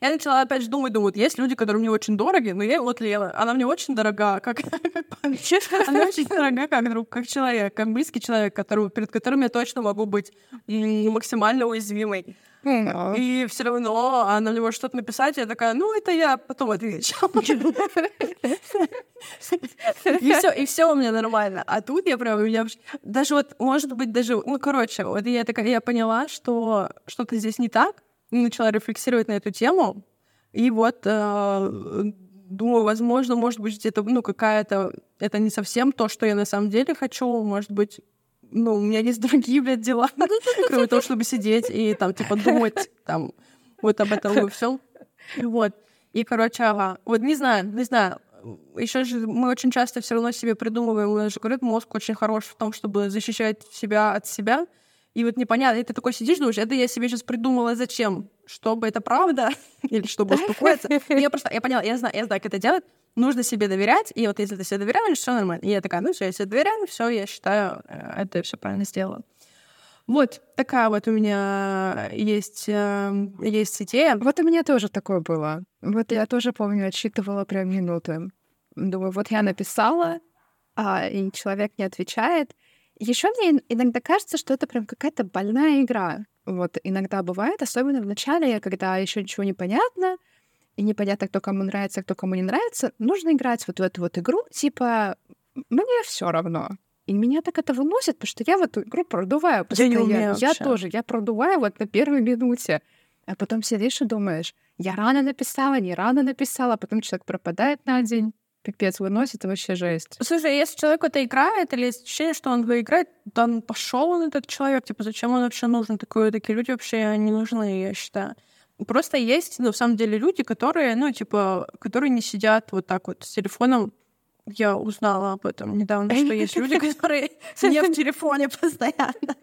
Я начала опять же думать, думаю, есть люди, которые мне очень дороги, но я вот Лена, она мне очень дорога, как, Она очень дорога как друг, как человек, как близкий человек, перед которым я точно могу быть максимально уязвимой. И все равно она мне может что-то написать, и я такая, ну, это я потом отвечу. И все, и все у меня нормально. А тут я прям, я даже вот, может быть, даже, ну, короче, вот я такая, я поняла, что что-то здесь не так, начала рефлексировать на эту тему, и вот э, думаю, возможно, может быть, это, ну, какая-то, это не совсем то, что я на самом деле хочу, может быть, ну, у меня есть другие, блядь, дела, кроме того, чтобы сидеть и там, типа, думать там вот об этом и всем. Вот. И, короче, ага. Вот не знаю, не знаю. Еще же мы очень часто все равно себе придумываем, у нас же говорят, мозг очень хорош в том, чтобы защищать себя от себя. И вот непонятно, и ты такой сидишь, думаешь, это я себе сейчас придумала зачем? Чтобы это правда? Или чтобы успокоиться? Я просто, я поняла, я знаю, я знаю, как это делать. Нужно себе доверять, и вот если ты себе доверяешь, все нормально. И я такая, ну все, я себе доверяю, все, я считаю, э, это все правильно сделала. Вот такая вот у меня есть, э, есть идея. Вот у меня тоже такое было. Вот я тоже помню, отсчитывала прям минуты. Думаю, вот я написала, а, и человек не отвечает. Еще мне иногда кажется, что это прям какая-то больная игра. Вот иногда бывает, особенно в начале, когда еще ничего не понятно, и непонятно, кто кому нравится, кто кому не нравится, нужно играть вот в эту вот игру, типа, мне все равно. И меня так это выносит, потому что я в эту игру продуваю. Я не умею я, я тоже, я продуваю вот на первой минуте. А потом сидишь и думаешь, я рано написала, не рано написала, а потом человек пропадает на день. Пипец, выносит, вообще жесть. Слушай, если человек это играет, или есть ощущение, что он выиграет, то он пошел он этот человек, типа, зачем он вообще нужен? Такое, такие люди вообще не нужны, я считаю. Просто есть, ну, в самом деле, люди, которые, ну, типа, которые не сидят вот так вот с телефоном я узнала об этом недавно, что есть люди, которые не в телефоне постоянно.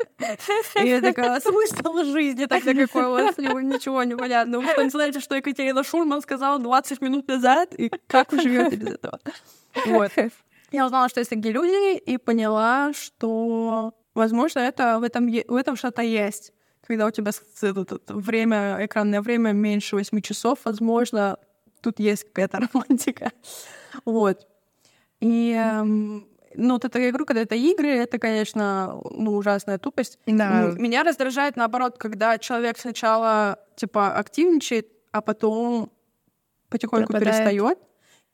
И я такая, смысл жизни тогда какой у вас? Ничего не понятно. Вы не знаете, что Екатерина Шульман сказала 20 минут назад, и как вы живете без этого? Вот. Я узнала, что есть такие люди, и поняла, что, возможно, это в этом, в этом что-то есть. Когда у тебя время, экранное время меньше 8 часов, возможно, тут есть какая-то романтика. Вот. И эм, ну, вот эта игру, когда это игры, это, конечно, ну, ужасная тупость. Да. Меня раздражает, наоборот, когда человек сначала, типа, активничает, а потом потихоньку перестает.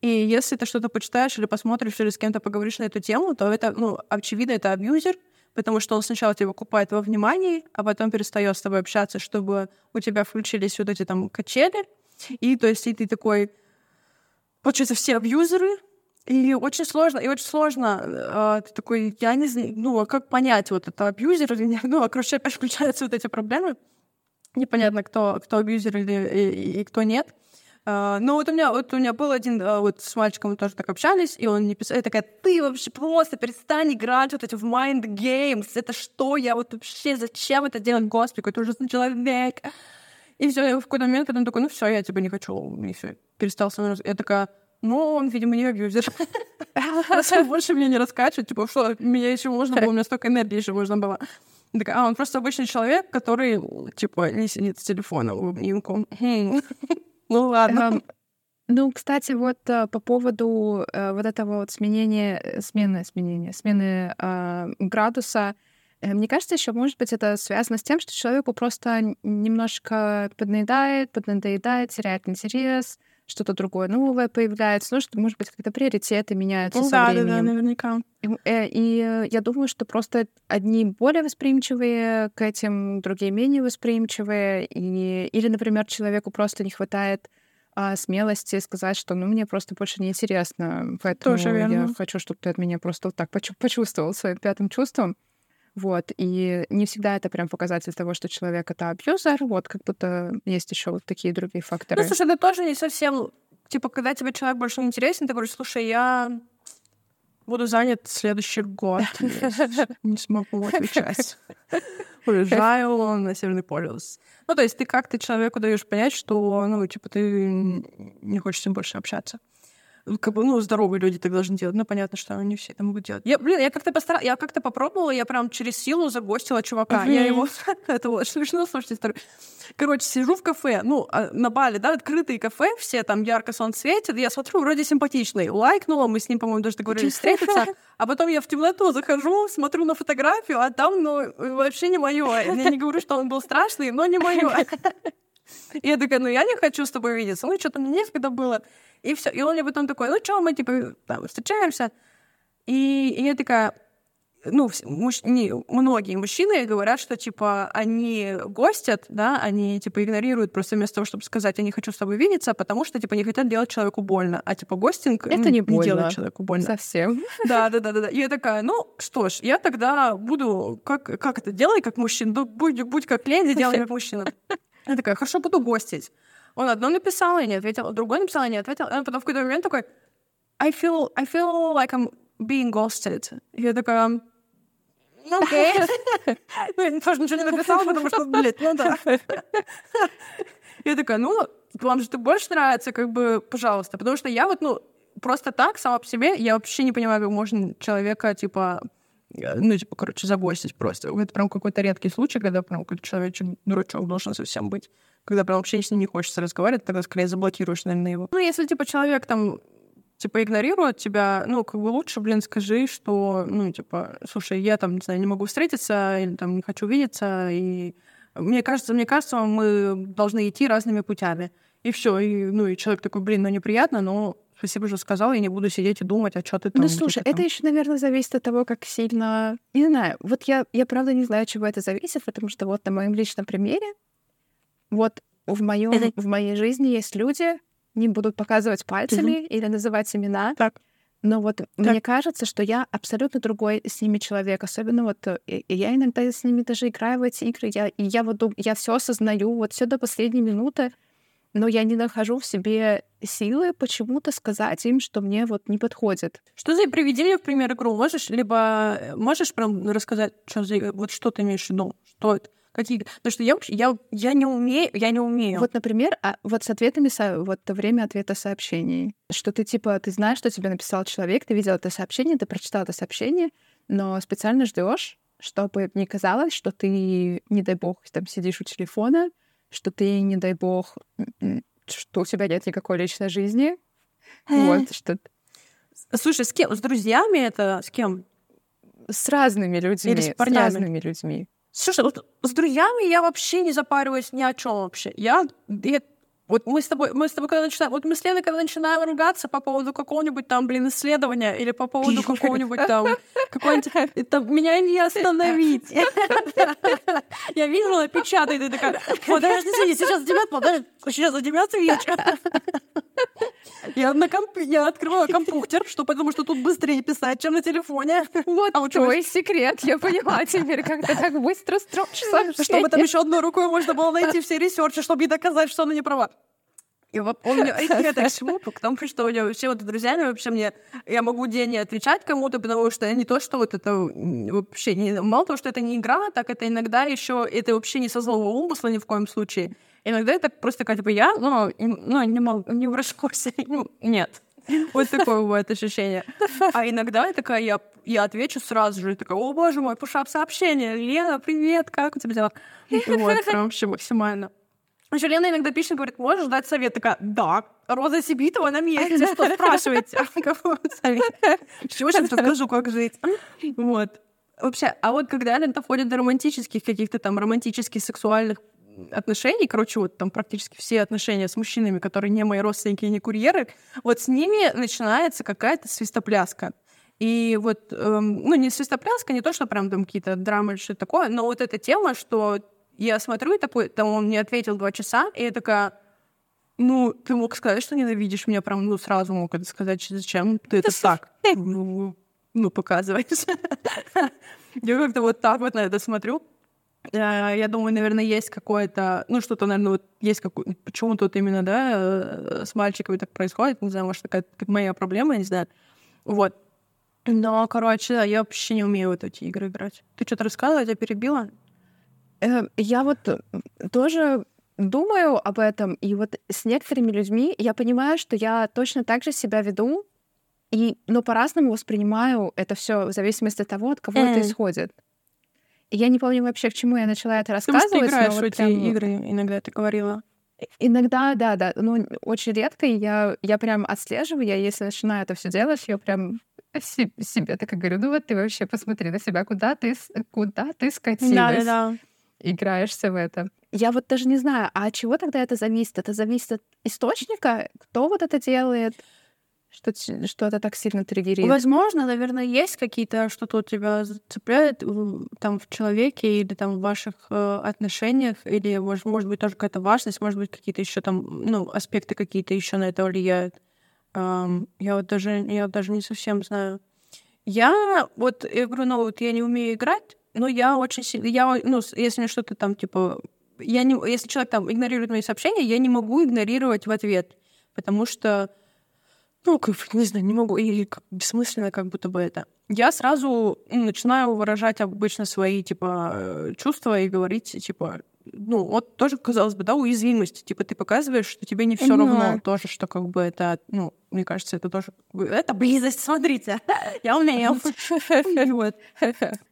И если ты что-то почитаешь или посмотришь, или с кем-то поговоришь на эту тему, то это, ну, очевидно, это абьюзер, потому что он сначала тебя купает во внимании, а потом перестает с тобой общаться, чтобы у тебя включились вот эти там качели. И то есть и ты такой... Получается, все абьюзеры, и очень сложно, и очень сложно, э, ты такой, я не знаю, ну, а как понять, вот это абьюзер или нет? Ну, а короче, опять включаются вот эти проблемы. Непонятно, кто, кто абьюзер или, и, и кто нет. Uh, ну, вот у меня, вот у меня был один, uh, вот с мальчиком мы тоже так общались, и он мне писал, я такая, ты вообще просто перестань играть вот эти в mind games, это что, я вот вообще, зачем это делать, господи, какой-то ужасный человек. И все, в какой-то момент потом такой, ну все, я тебя не хочу, и все, перестал со мной. Я такая, ну, он, видимо, не абьюзер. Больше меня не раскачивает. Типа, что, меня еще можно было, у меня столько энергии еще можно было. Такая, а, он просто обычный человек, который, типа, не сидит с телефоном в обнимку. Ну, ладно. Эм, ну, кстати, вот э, по поводу э, вот этого вот сменения, э, смены, сменения, смены э, градуса, мне кажется, еще, может быть, это связано с тем, что человеку просто немножко поднадоедает, поднадоедает, теряет интерес, что-то другое новое появляется, ну, что, может быть, как-то приоритеты меняются ну, со да, временем. Да, да, наверняка. И, э, и я думаю, что просто одни более восприимчивые к этим, другие менее восприимчивые. И, или, например, человеку просто не хватает а, смелости сказать, что ну мне просто больше не интересно, поэтому Тоже верно. я хочу, чтобы ты от меня просто вот так почувствовал своим пятым чувством. Вот, и не всегда это прям показатель того, что человек это абьюзер, вот, как будто есть еще вот такие другие факторы. Ну, слушай, это тоже не совсем... Типа, когда тебе человек больше не интересен, ты говоришь, слушай, я буду занят следующий год. Не смогу отвечать. Уезжаю на Северный полюс. Ну, то есть ты как-то человеку даешь понять, что, ну, типа, ты не хочешь с ним больше общаться как бы, ну, здоровые люди так должны делать. Ну, понятно, что они все это могут делать. Я, блин, я как-то постаралась, я как-то попробовала, я прям через силу загостила чувака. Я его... это вот смешно, слушайте, историю. Короче, сижу в кафе, ну, а, на Бали, да, открытые кафе, все там ярко солнце светит, я смотрю, вроде симпатичный. Лайкнула, мы с ним, по-моему, даже договорились встретиться. А потом я в темноту захожу, смотрю на фотографию, а там, ну, вообще не мое. Я не говорю, что он был страшный, но не мое. И я такая, ну я не хочу с тобой видеться. Ну, что-то мне некогда было. И все. И он мне потом такой, ну что, мы типа там встречаемся. И, и я такая, ну, муж, не, многие мужчины говорят, что, типа, они гостят, да, они, типа, игнорируют просто вместо того, чтобы сказать, я не хочу с тобой видеться, потому что, типа, не хотят делать человеку больно. А, типа, гостинг это не, не делает человеку больно. Совсем. Да, да, да, да, да. И я такая, ну, что ж, я тогда буду, как, как это, делай как мужчина, ну, будь, будь как леди, делай как мужчина. Я такая, хорошо, буду гостить. Он одно написал, я не ответил, другое написал, я не ответил. И он потом в какой-то момент такой, I feel, I feel like I'm being ghosted. Я такая, Окей. Ну, я тоже ничего не написала, потому что, блядь, ну да. Я такая, ну, вам же ты больше нравится, как бы, пожалуйста. Потому что я вот, ну, просто так, сама по себе, я вообще не понимаю, как можно человека, типа, ну, типа, короче, загостить просто. Это прям какой-то редкий случай, когда прям какой-то человечек дурачок должен совсем быть. Когда прям вообще с ним не хочется разговаривать, тогда скорее заблокируешь, наверное, его. Ну, если, типа, человек там типа, игнорируют тебя, ну, как бы лучше, блин, скажи, что, ну, типа, слушай, я там, не знаю, не могу встретиться, или там не хочу видеться, и мне кажется, мне кажется, мы должны идти разными путями. И все, и, ну, и человек такой, блин, ну, неприятно, но спасибо, что сказал, я не буду сидеть и думать, а что ты там... Ну, слушай, это еще, наверное, зависит от того, как сильно... Не знаю, вот я, я правда не знаю, от чего это зависит, потому что вот на моем личном примере, вот в, моем, это... в моей жизни есть люди, не будут показывать пальцами mm-hmm. или называть имена. Так. Но вот так. мне кажется, что я абсолютно другой с ними человек. Особенно вот э, и, и я иногда с ними даже играю в эти игры. Я, и я вот я все осознаю, вот все до последней минуты, но я не нахожу в себе силы почему-то сказать им, что мне вот не подходит. Что за приведи мне в пример игру можешь, либо э, можешь прям рассказать, что за вот что ты имеешь в виду, что это? Какие? Потому что я я, я не умею, я не умею. Вот, например, а, вот с ответами, вот время ответа сообщений, что ты, типа, ты знаешь, что тебе написал человек, ты видел это сообщение, ты прочитал это сообщение, но специально ждешь, чтобы не казалось, что ты, не дай бог, там сидишь у телефона, что ты, не дай бог, что у тебя нет никакой личной жизни. Вот, что... Слушай, с кем? С друзьями это? С кем? С разными людьми. Или с парнями? С разными людьми. Слушай, вот с друзьями я вообще не запариваюсь ни о чем вообще. Я, я вот мы с тобой, мы с тобой когда начинаем, вот мы с Леной, когда начинаем ругаться по поводу какого-нибудь там, блин, исследования или по поводу какого-нибудь там, какой-нибудь, там, меня не остановить. Я видела, печатает, и такая, подожди, сейчас девят, подожди, сейчас девятый вечер. Я на комп... я открываю компьютер, что потому что тут быстрее писать, чем на телефоне. Вот а твой секрет, я поняла теперь, как ты так быстро строчишь. Чтобы там еще одной рукой можно было найти все ресерчи, чтобы ей доказать, что она не права. И вот он мне это к чему? Потому что у него все вот друзьями вообще мне... Я могу день не отвечать кому-то, потому что я не то, что вот это вообще... Не, мало того, что это не игра, так это иногда еще... Это вообще не со злого умысла ни в коем случае. Иногда это просто такая, типа, я, ну, ну не, могу, не в раскурсе. Ну, нет. Вот такое бывает ощущение. А иногда я такая, я, я отвечу сразу же, такая, о, боже мой, пушап сообщение, Лена, привет, как у тебя дела? Вот, прям вообще максимально. Еще Лена иногда пишет, говорит, можешь дать совет? Такая, да, Роза Сибитова на месте, что спрашиваете? Какой совет? Чего сейчас расскажу, как жить? Вот. Вообще, а вот когда это доходит до романтических каких-то там романтических сексуальных отношений, короче, вот там практически все отношения с мужчинами, которые не мои родственники и не курьеры, вот с ними начинается какая-то свистопляска. И вот, эм, ну, не свистопляска, не то, что прям там какие-то драмы или что-то такое, но вот эта тема, что я смотрю, и такой, там он мне ответил два часа, и я такая, ну, ты мог сказать, что ненавидишь меня, прям, ну, сразу мог это сказать, зачем ты это так, ну, ну показываешь. Я как-то вот так вот на это смотрю. Э, я думаю, наверное, есть какое-то, ну, что-то, наверное, вот есть какое почему тут именно, да, э, с мальчиками так происходит, не знаю, может, такая моя проблема, я не знаю. Вот. Но, короче, да, я вообще не умею вот эти игры играть. Ты что-то рассказывала, я тебя перебила? Э, я вот тоже думаю об этом, и вот с некоторыми людьми я понимаю, что я точно так же себя веду, и, но по-разному воспринимаю это все в зависимости от того, от кого mm. это исходит. И я не помню вообще, к чему я начала это рассказывать. Потому что ты играешь в эти прям... игры, иногда ты говорила. Иногда, да, да. Ну, очень редко я, я прям отслеживаю, я если начинаю это все делать, я прям себе так говорю, ну вот ты вообще посмотри на себя, куда ты, куда ты скатилась. Да, да, да играешься в это. Я вот даже не знаю, а от чего тогда это зависит? Это зависит от источника? Кто вот это делает? что, что это так сильно триггерит? Возможно, наверное, есть какие-то, что-то у тебя цепляет там в человеке или там в ваших э, отношениях, или, может, может быть, тоже какая-то важность, может быть, какие-то еще там, ну, аспекты какие-то еще на это влияют. Um, я вот даже, я вот даже не совсем знаю. Я вот, я говорю, ну, вот я не умею играть, но я очень сильно, я, ну, если мне что-то там, типа, я не, если человек там игнорирует мои сообщения, я не могу игнорировать в ответ, потому что ну, как, не знаю, не могу, или как, бессмысленно как будто бы это. Я сразу начинаю выражать обычно свои, типа, чувства и говорить, типа, ну, вот тоже, казалось бы, да, уязвимость. Типа, ты показываешь, что тебе не все равно. Тоже, что как бы это, ну, мне кажется, это тоже... Это близость, смотрите. Я умею. Вот.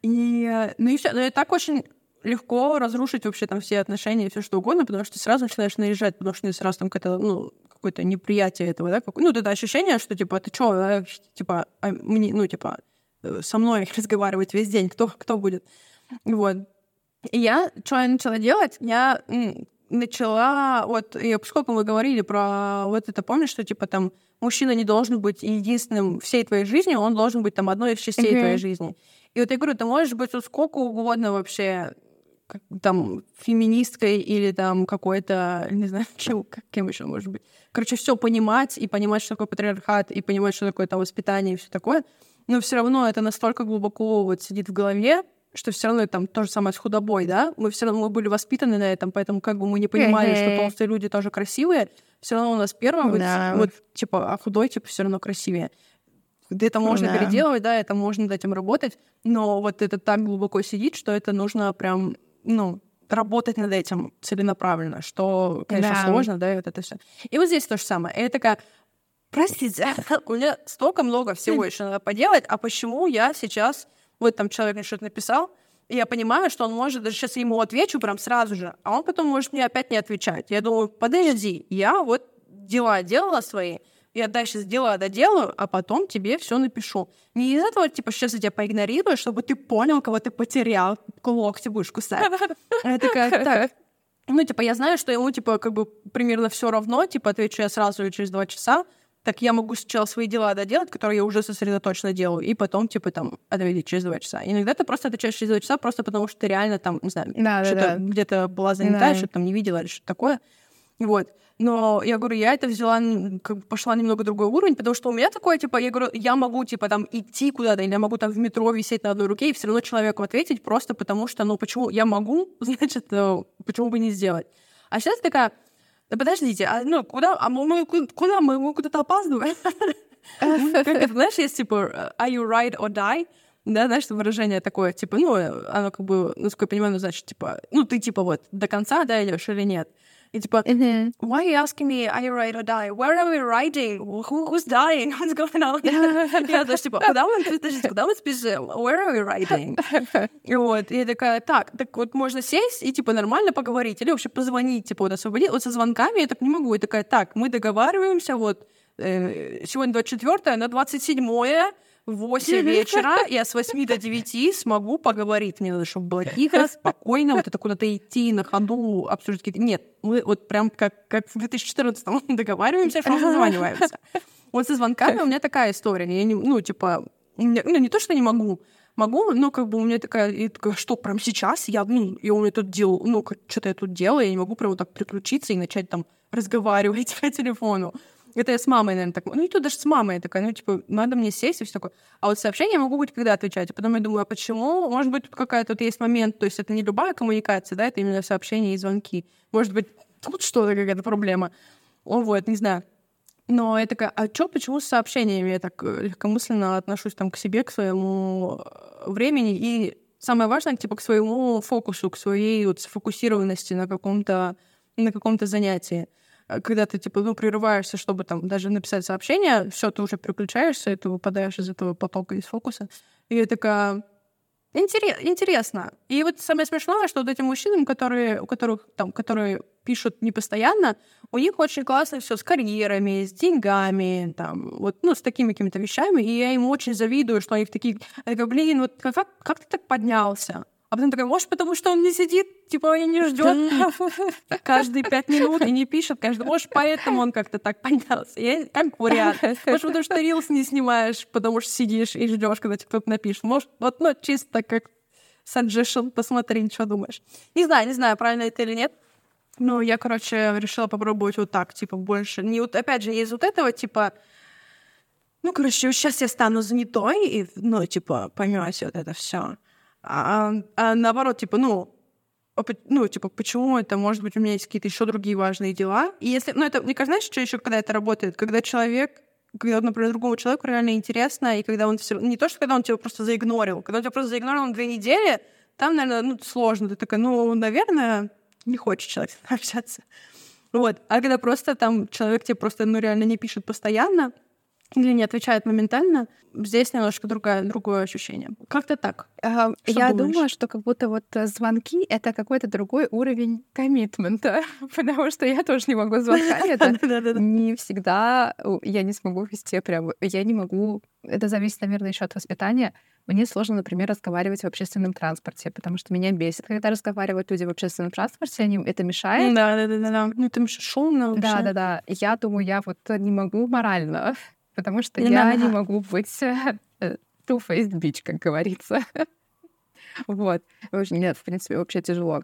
И, ну и все. Ну, и так очень легко разрушить вообще там все отношения и все что угодно, потому что ты сразу начинаешь наезжать, потому что сразу там какая-то, ну, какое-то неприятие этого, да, как, ну, это ощущение, что, типа, ты чё, да, типа, а мне, ну, типа, э, со мной разговаривать весь день, кто, кто будет? Вот. И я, что я начала делать? Я начала, вот, и поскольку мы говорили про вот это, помнишь, что, типа, там, мужчина не должен быть единственным всей твоей жизни, он должен быть, там, одной из частей mm-hmm. твоей жизни. И вот я говорю, ты можешь быть вот сколько угодно вообще там феминисткой или там какой-то, не знаю, кем, кем еще может быть. Короче, все понимать и понимать, что такое патриархат, и понимать, что такое там воспитание и все такое. Но все равно это настолько глубоко вот сидит в голове, что все равно там то же самое с худобой, да? Мы все равно мы были воспитаны на этом, поэтому как бы мы не понимали, что толстые люди тоже красивые, все равно у нас первым да. вот, вот типа, а худой типа все равно красивее. Это можно да. переделывать, да, это можно над этим работать, но вот это так глубоко сидит, что это нужно прям ну, работать над этим целенаправленно, что, конечно, да. сложно, да, и вот это все. И вот здесь то же самое. И я такая, простите, у меня столько много всего еще надо поделать, а почему я сейчас, вот там человек мне что-то написал, и я понимаю, что он может, даже сейчас ему отвечу прям сразу же, а он потом может мне опять не отвечать. Я думаю, подожди, я вот дела делала свои, я дальше сделаю, доделаю, а потом тебе все напишу. Не из этого, типа, сейчас я тебя поигнорирую, чтобы ты понял, кого ты потерял, локти будешь кусать. Я такая, так, ну, типа, я знаю, что ему, типа, как бы примерно все равно, типа, отвечу я сразу или через два часа, так я могу сначала свои дела доделать, которые я уже сосредоточенно делаю, и потом, типа, там, ответить через два часа. иногда ты просто отвечаешь через два часа просто потому, что ты реально там, не знаю, да, что-то да, да. где-то была занята, да. что-то там не видела или что-то такое. Вот. Но я говорю, я это взяла, как бы пошла немного другой уровень, потому что у меня такое, типа, я говорю, я могу, типа, там, идти куда-то, или я могу там в метро висеть на одной руке и все равно человеку ответить, просто потому что, ну, почему я могу, значит, э, почему бы не сделать. А сейчас такая, да подождите, а, ну, куда, а мы, куда мы, мы куда-то опаздываем? Знаешь, есть, типа, are you ride or die? Да, знаешь, выражение такое, типа, ну, оно как бы, насколько я понимаю, ну, значит, типа, ну, ты, типа, вот, до конца, да, идешь или нет. И типа, mm-hmm. why are you asking me, are you ride or die? Where are we riding? Who, who's dying? What's going on? Я даже типа, куда мы, подождите, куда мы спешим? Where are we riding? И вот, и я такая, так, так вот можно сесть и типа нормально поговорить, или вообще позвонить, типа вот освободить. Вот со звонками я так не могу. И такая, так, мы договариваемся, вот, э, сегодня 24 на 27 в 8 вечера я с 8 до 9 смогу поговорить. Мне надо, чтобы было тихо, спокойно, вот это куда-то идти на ходу, обсуждать какие-то... Нет, мы вот прям как, как в 2014-м договариваемся, что созваниваемся. Вот со звонками у меня такая история. Я не, ну, типа, меня, ну, не то, что не могу, могу, но как бы у меня такая, и такая что, прям сейчас я, ну, я у меня тут делаю, ну, что-то я тут делаю, я не могу прям вот так приключиться и начать там разговаривать по телефону. Это я с мамой, наверное, так... Ну, и тут даже с мамой я такая, ну, типа, надо мне сесть и все такое. А вот сообщения я могу быть когда отвечать. А потом я думаю, а почему? Может быть, тут какая-то тут есть момент, то есть это не любая коммуникация, да, это именно сообщения и звонки. Может быть, тут что-то какая-то проблема. О, вот, не знаю. Но я такая, а чё, почему с сообщениями я так э, легкомысленно отношусь там к себе, к своему э, времени и самое важное, типа, к своему фокусу, к своей вот сфокусированности на каком-то на каком-то занятии. А когда ты, типа, ну, прерываешься, чтобы там даже написать сообщение, все, ты уже переключаешься, и ты выпадаешь из этого потока, из фокуса. И я такая, Интерес, интересно. И вот самое смешное, что вот этим мужчинам, которые, у которых там, которые пишут не постоянно, у них очень классно все с карьерами, с деньгами, там, вот, ну, с такими какими-то вещами, и я им очень завидую, что они в таких... Я говорю, блин, вот как, как ты так поднялся? А потом такая, может, потому что он не сидит, типа, и не ждет каждые пять минут и не пишет каждый. Может, поэтому он как-то так поднялся. Я, как вариант. Может, потому что рилс не снимаешь, потому что сидишь и ждешь, когда тебе кто-то напишет. Может, вот, ну, чисто как suggestion, посмотри, что думаешь. Не знаю, не знаю, правильно это или нет. Ну, я, короче, решила попробовать вот так, типа, больше. Не вот, опять же, из вот этого, типа, ну, короче, сейчас я стану занятой, и, ну, типа, поймете вот это все. А, а наоборот, типа, ну, ну, типа, почему это, может быть, у меня есть какие-то еще другие важные дела. И если, ну, это, мне кажется, знаешь, что еще, когда это работает? Когда человек, когда, например, другому человеку реально интересно, и когда он все не то, что когда он тебя просто заигнорил, когда он тебя просто заигнорил на две недели, там, наверное, ну, сложно. Ты такая, ну, наверное, не хочет человек общаться. Вот. А когда просто там человек тебе просто, ну, реально не пишет постоянно, или не отвечает моментально, здесь немножко другое, другое ощущение. Как-то так. Uh, я думаешь? думаю, что как будто вот э, звонки — это какой-то другой уровень коммитмента, потому что я тоже не могу звонками. Это не всегда я не смогу вести прям... Я не могу... Это зависит, наверное, еще от воспитания. Мне сложно, например, разговаривать в общественном транспорте, потому что меня бесит, когда разговаривают люди в общественном транспорте, они, это мешает. Да, да, да, да. Ну, это шумно Да, да, да. Я думаю, я вот не могу морально потому что не я надо. не могу быть э, two-faced bitch, как говорится. вот. Нет, в принципе, вообще тяжело.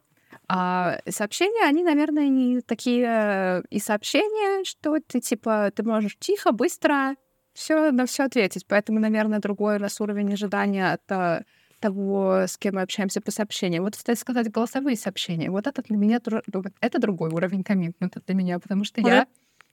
А сообщения, они, наверное, не такие э, и сообщения, что ты типа ты можешь тихо, быстро все на все ответить. Поэтому, наверное, другой раз уровень ожидания от э, того, с кем мы общаемся по сообщениям. Вот, кстати сказать, голосовые сообщения. Вот это для меня это другой уровень коммитмента для меня, потому что я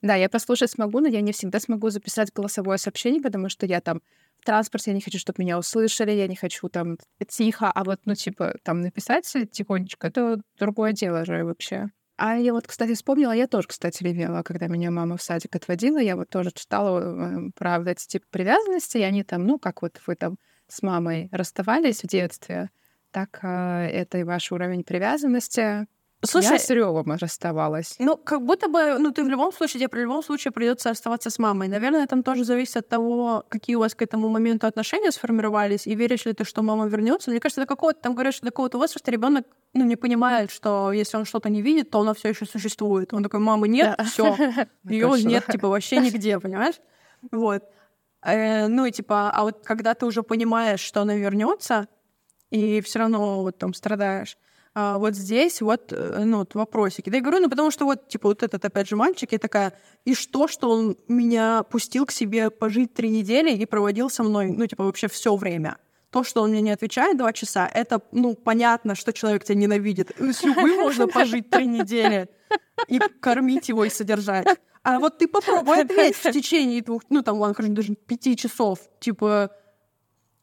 да, я послушать смогу, но я не всегда смогу записать голосовое сообщение, потому что я там в транспорте, я не хочу, чтобы меня услышали, я не хочу там тихо, а вот, ну, типа, там написать тихонечко, это другое дело же вообще. А я вот, кстати, вспомнила, я тоже, кстати, ревела, когда меня мама в садик отводила, я вот тоже читала э, про вот эти типа привязанности, и они там, ну, как вот вы там с мамой расставались в детстве, так э, это и ваш уровень привязанности Слушай, я с Рёвом расставалась. Ну, как будто бы, ну, ты в любом случае, тебе при любом случае придется оставаться с мамой. Наверное, там тоже зависит от того, какие у вас к этому моменту отношения сформировались, и веришь ли ты, что мама вернется. Мне кажется, до какого-то, там говорят, что до какого-то возраста ребенок ну, не понимает, что если он что-то не видит, то оно все еще существует. Он такой, мамы нет, да. все, ее нет, типа, вообще нигде, понимаешь? Вот. Э, ну и типа, а вот когда ты уже понимаешь, что она вернется, и все равно вот там страдаешь, а, вот здесь вот, э, ну, вот вопросики. Да я говорю, ну, потому что вот, типа, вот этот, опять же, мальчик, я такая, и что, что он меня пустил к себе пожить три недели и проводил со мной, ну, типа, вообще все время. То, что он мне не отвечает два часа, это, ну, понятно, что человек тебя ненавидит. С любым можно пожить три недели и кормить его и содержать. А вот ты попробуй ответь в течение двух, ну, там, ладно, даже пяти часов. Типа,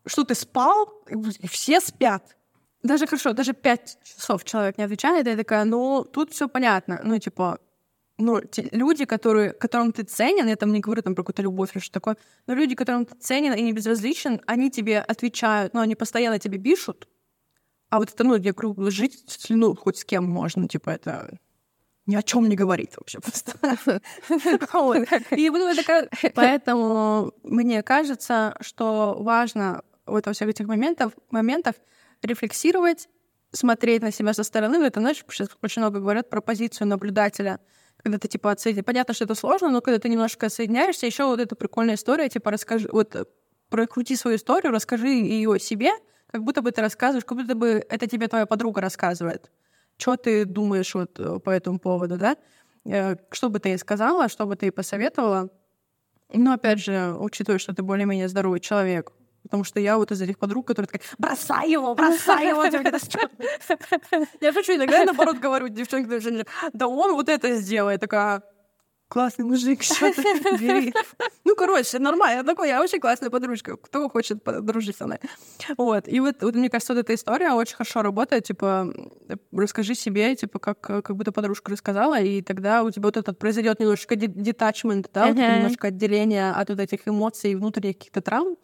что ты спал? Все спят даже хорошо, даже пять часов человек не отвечает, я такая, ну, тут все понятно. Ну, типа, ну, те, люди, которые, которым ты ценен, я там не говорю там про какую-то любовь или что такое, но люди, которым ты ценен и не безразличен, они тебе отвечают, ну, они постоянно тебе пишут, а вот это, ну, я говорю, жить, ну, хоть с кем можно, типа, это ни о чем не говорит вообще просто. И буду такая... Поэтому мне кажется, что важно вот во всех этих моментах, моментах рефлексировать, смотреть на себя со стороны. Это, знаешь, сейчас очень много говорят про позицию наблюдателя, когда ты, типа, отсоединяешь. Понятно, что это сложно, но когда ты немножко соединяешься, еще вот эта прикольная история, типа, расскажи, вот, э, прокрути свою историю, расскажи ее себе, как будто бы ты рассказываешь, как будто бы это тебе твоя подруга рассказывает. Что ты думаешь вот э, по этому поводу, да? Э, что бы ты ей сказала, что бы ты ей посоветовала? Но, опять же, учитывая, что ты более-менее здоровый человек, Потому что я вот из этих подруг, которые такая, бросай его, бросай его. Я шучу, иногда наоборот говорю девчонке, да он вот это сделает. Такая, классный мужик, что ты бери. Ну, короче, нормально. Я такой, я очень классная подружка. Кто хочет подружить со мной? Вот. И вот, вот мне кажется, вот эта история очень хорошо работает. Типа, расскажи себе, типа, как, как будто подружка рассказала, и тогда у тебя вот этот произойдет немножечко детачмент, да, вот немножко отделение от вот этих эмоций и внутренних каких-то травм.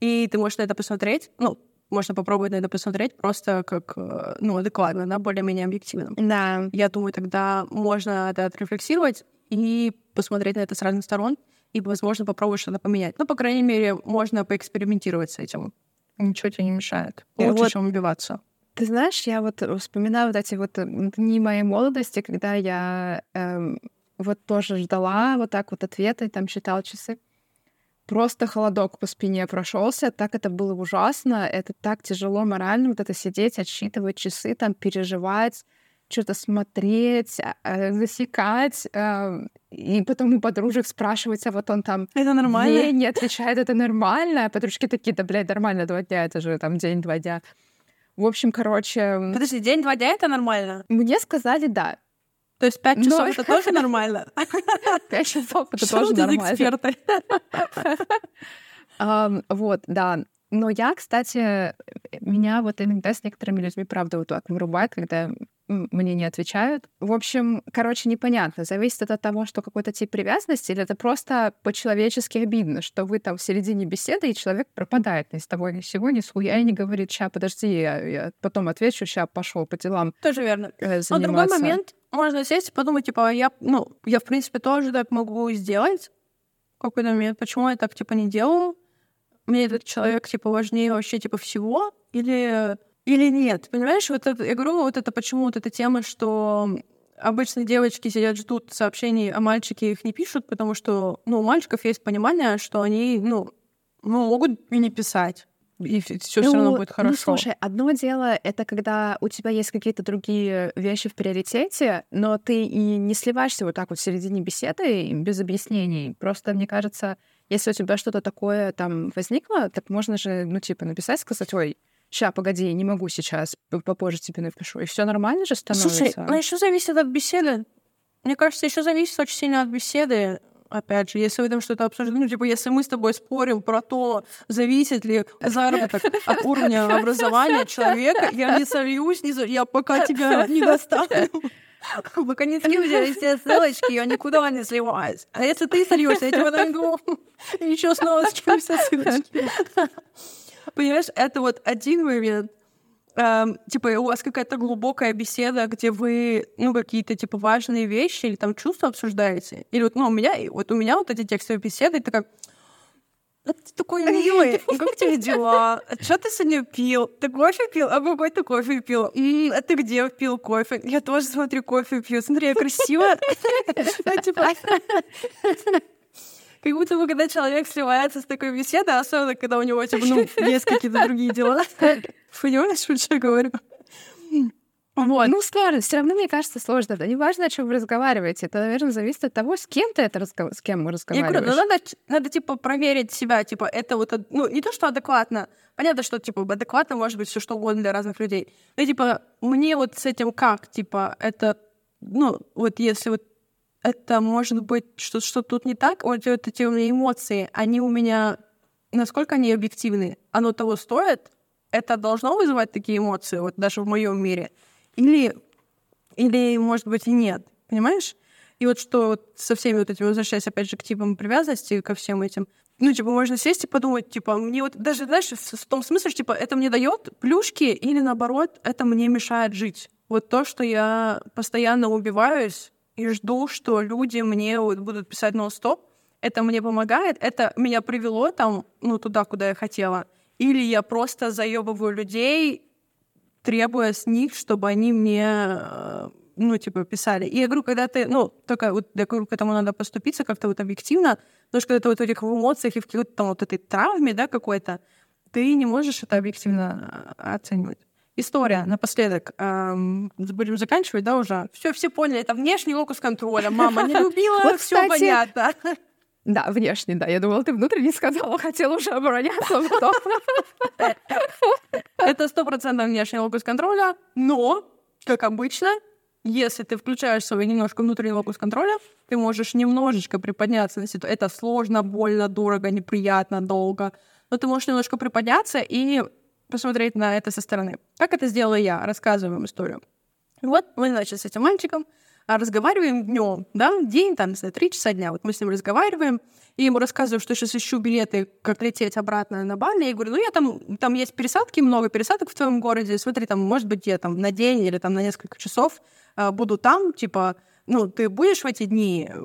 И ты можешь на это посмотреть, ну, можно попробовать на это посмотреть просто как, э, ну, адекватно, да, более-менее объективно. Да. Я думаю, тогда можно это отрефлексировать и посмотреть на это с разных сторон, и, возможно, попробовать что-то поменять. Ну, по крайней мере, можно поэкспериментировать с этим. Ничего тебе не мешает. Лучше, вот, чем убиваться. Ты знаешь, я вот вспоминаю вот эти вот дни моей молодости, когда я эм, вот тоже ждала вот так вот ответа и там считала часы. Просто холодок по спине прошелся, так это было ужасно, это так тяжело морально, вот это сидеть, отсчитывать часы, там переживать, что-то смотреть, а, э, засекать, э, и потом у подружек спрашивать, а вот он там... Это нормально? Не, не отвечает, это нормально. А подружки такие, да, блядь, нормально, два дня, это же там день-два дня. В общем, короче... Подожди, день-два дня — это нормально? Мне сказали «да». То есть пять часов Но... это тоже нормально? Пять часов это тоже нормально. эксперты. Вот, да. Но я, кстати, меня вот иногда с некоторыми людьми, правда, вот так вырубает, когда мне не отвечают. В общем, короче, непонятно. Зависит от того, что какой-то тип привязанности, или это просто по-человечески обидно, что вы там в середине беседы, и человек пропадает ни с того ни с сего, ни с хуя, и не говорит, ща, подожди, я, я потом отвечу, ща, пошел по делам. Тоже верно. Э, Но другой момент, можно сесть и подумать, типа, я, ну, я, в принципе, тоже так могу сделать в какой-то момент. Почему я так, типа, не делаю? Мне этот человек, типа, важнее вообще, типа, всего? Или или нет. Понимаешь, вот это, я говорю, вот это почему вот эта тема, что обычно девочки сидят, ждут сообщений, а мальчики их не пишут, потому что, ну, у мальчиков есть понимание, что они, ну, ну могут и не писать. И все, все ну, равно будет ну, хорошо. Ну, слушай, одно дело это когда у тебя есть какие-то другие вещи в приоритете, но ты и не сливаешься вот так вот в середине беседы без объяснений. Просто, мне кажется, если у тебя что-то такое там возникло, так можно же, ну, типа, написать, сказать, ой, ща, погоди, не могу сейчас, попозже тебе напишу. И все нормально же становится. Слушай, ну еще зависит от беседы. Мне кажется, еще зависит очень сильно от беседы. Опять же, если вы там что-то обсуждаете, ну, типа, если мы с тобой спорим про то, зависит ли заработок от уровня образования человека, я не сольюсь, не, я пока тебя не достану. Пока не скидывали все ссылочки, я никуда не сливаюсь. А если ты сольешься, я тебя найду. Еще снова скину все ссылочки. Понимаешь, это вот один момент. Um, типа, у вас какая-то глубокая беседа, где вы, ну, какие-то, типа, важные вещи или там чувства обсуждаете. Или вот, ну, у меня, вот у меня вот эти текстовые беседы, это как, а ты такой милый, как тебе дела? Что ты сегодня пил? Ты кофе пил? А какой ты кофе пил? М-м, а ты где пил кофе? Я тоже, смотри, кофе пью. Смотри, я красивая. Ну, типа, как будто бы, когда человек сливается с такой беседой, особенно когда у него, типа, ну, есть какие-то другие дела. Понимаешь, что я говорю? Вот. Ну, сложно. Все равно, мне кажется, сложно. Да неважно, о чем вы разговариваете. Это, наверное, зависит от того, с кем ты это разговор... с кем мы разговариваем. Я говорю, ну, надо, надо, типа, проверить себя. Типа, это вот, ну, не то, что адекватно. Понятно, что, типа, адекватно может быть все что угодно для разных людей. Но, типа, мне вот с этим как? Типа, это, ну, вот если вот это может быть, что, что тут не так, вот эти у меня эмоции, они у меня, насколько они объективны, оно того стоит, это должно вызывать такие эмоции, вот даже в моем мире, или, или, может быть, и нет, понимаешь? И вот что вот со всеми вот этими, возвращаясь опять же к типам привязанности, ко всем этим, ну, типа, можно сесть и подумать, типа, мне вот даже, знаешь, в том смысле, типа, это мне дает плюшки или наоборот, это мне мешает жить. Вот то, что я постоянно убиваюсь, и жду, что люди мне вот будут писать нон-стоп. Это мне помогает, это меня привело там, ну, туда, куда я хотела. Или я просто заебываю людей, требуя с них, чтобы они мне, э, ну, типа, писали. И я говорю, когда ты, ну, только вот, я говорю, к этому надо поступиться как-то вот объективно, потому что когда ты вот в этих эмоциях и в какой-то там вот этой травме, да, какой-то, ты не можешь это объективно э, оценивать история напоследок. Эм, будем заканчивать, да, уже? Все, все поняли, это внешний локус контроля. Мама не любила, все понятно. Да, внешний, да. Я думала, ты внутренний сказала, хотела уже обороняться. Это сто процентов внешний локус контроля, но, как обычно, если ты включаешь свой немножко внутренний локус контроля, ты можешь немножечко приподняться на ситуацию. Это сложно, больно, дорого, неприятно, долго. Но ты можешь немножко приподняться и посмотреть на это со стороны. Как это сделала я? Рассказываю вам историю. Вот мы, значит, с этим мальчиком разговариваем днем, да, день, там, за три часа дня. Вот мы с ним разговариваем, и ему рассказываю, что сейчас ищу билеты, как лететь обратно на Бали. Я говорю, ну, я там, там есть пересадки, много пересадок в твоем городе. Смотри, там, может быть, я там на день или там на несколько часов а, буду там, типа, ну, ты будешь в эти дни э,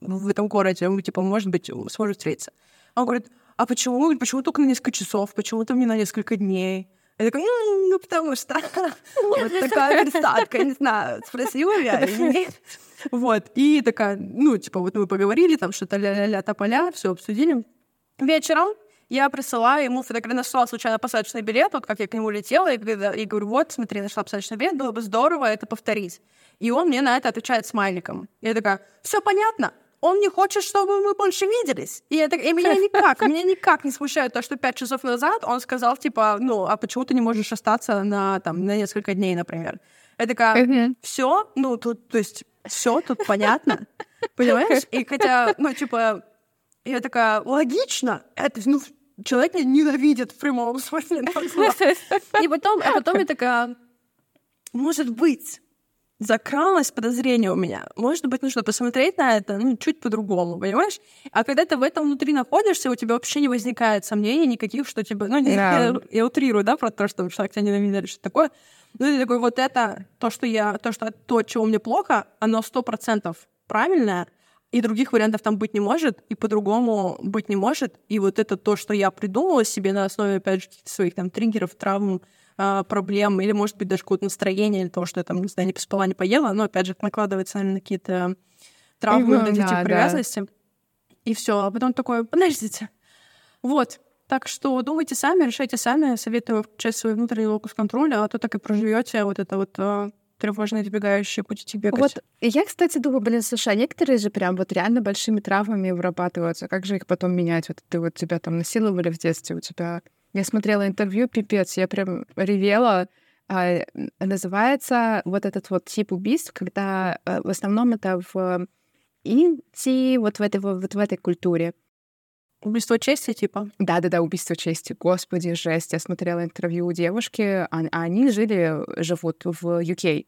в этом городе, мы, типа, может быть, сможем встретиться. Он говорит, а почему, почему только на несколько часов, почему-то мне на несколько дней? Я такая, «М, ну, потому что вот такая пересадка, не знаю, спросила я или нет. Вот, и такая, ну, типа, вот мы поговорили, там что-то ля-ля-ля, тополя, все обсудили. Вечером я присылаю ему фотографию, нашла случайно посадочный билет, вот как я к нему летела, и, и говорю, вот, смотри, нашла посадочный билет, было бы здорово это повторить. И он мне на это отвечает смайликом. Я такая, все понятно, он не хочет, чтобы мы больше виделись. И, это, и меня никак, меня никак не смущает то, что пять часов назад он сказал, типа, ну, а почему ты не можешь остаться на, там, на несколько дней, например? Я такая, все, ну, тут, то есть, все тут понятно, понимаешь? И хотя, ну, типа, я такая, логично, это, ну, человек меня ненавидит в прямом смысле. И потом, а потом я такая, может быть, закралось подозрение у меня. Может быть, нужно посмотреть на это ну, чуть по-другому, понимаешь? А когда ты в этом внутри находишься, у тебя вообще не возникает сомнений никаких, что тебе... Ну, не, Да. я, я утрирую, да, про то, что человек тебя ненавидит или что такое. Ну, ты такой, вот это, то, что я... То, что то, чего мне плохо, оно сто процентов правильное, и других вариантов там быть не может, и по-другому быть не может. И вот это то, что я придумала себе на основе, опять же, своих там триггеров, травм, а, проблем, или, может быть, даже какое-то настроение, или того, что я там, не знаю, не поспала, не поела, но, опять же, накладывается, наверное, на какие-то травмы, вот эти да, да. привязанности. И все. А потом такое, подождите. Вот. Так что думайте сами, решайте сами. Советую включать свой внутренний локус контроля, а то так и проживете вот это вот а, тревожные избегающие будете бегать. Вот я, кстати, думаю, блин, слушай, а некоторые же прям вот реально большими травмами вырабатываются. Как же их потом менять? Вот ты вот тебя там насиловали в детстве, у тебя... Я смотрела интервью, пипец, я прям ревела. А, называется вот этот вот тип убийств, когда э, в основном это в Индии, вот в этой, вот в этой культуре. Убийство чести, типа. Да-да-да, убийство чести. Господи, жесть. Я смотрела интервью у девушки, а, а они жили, живут в UK.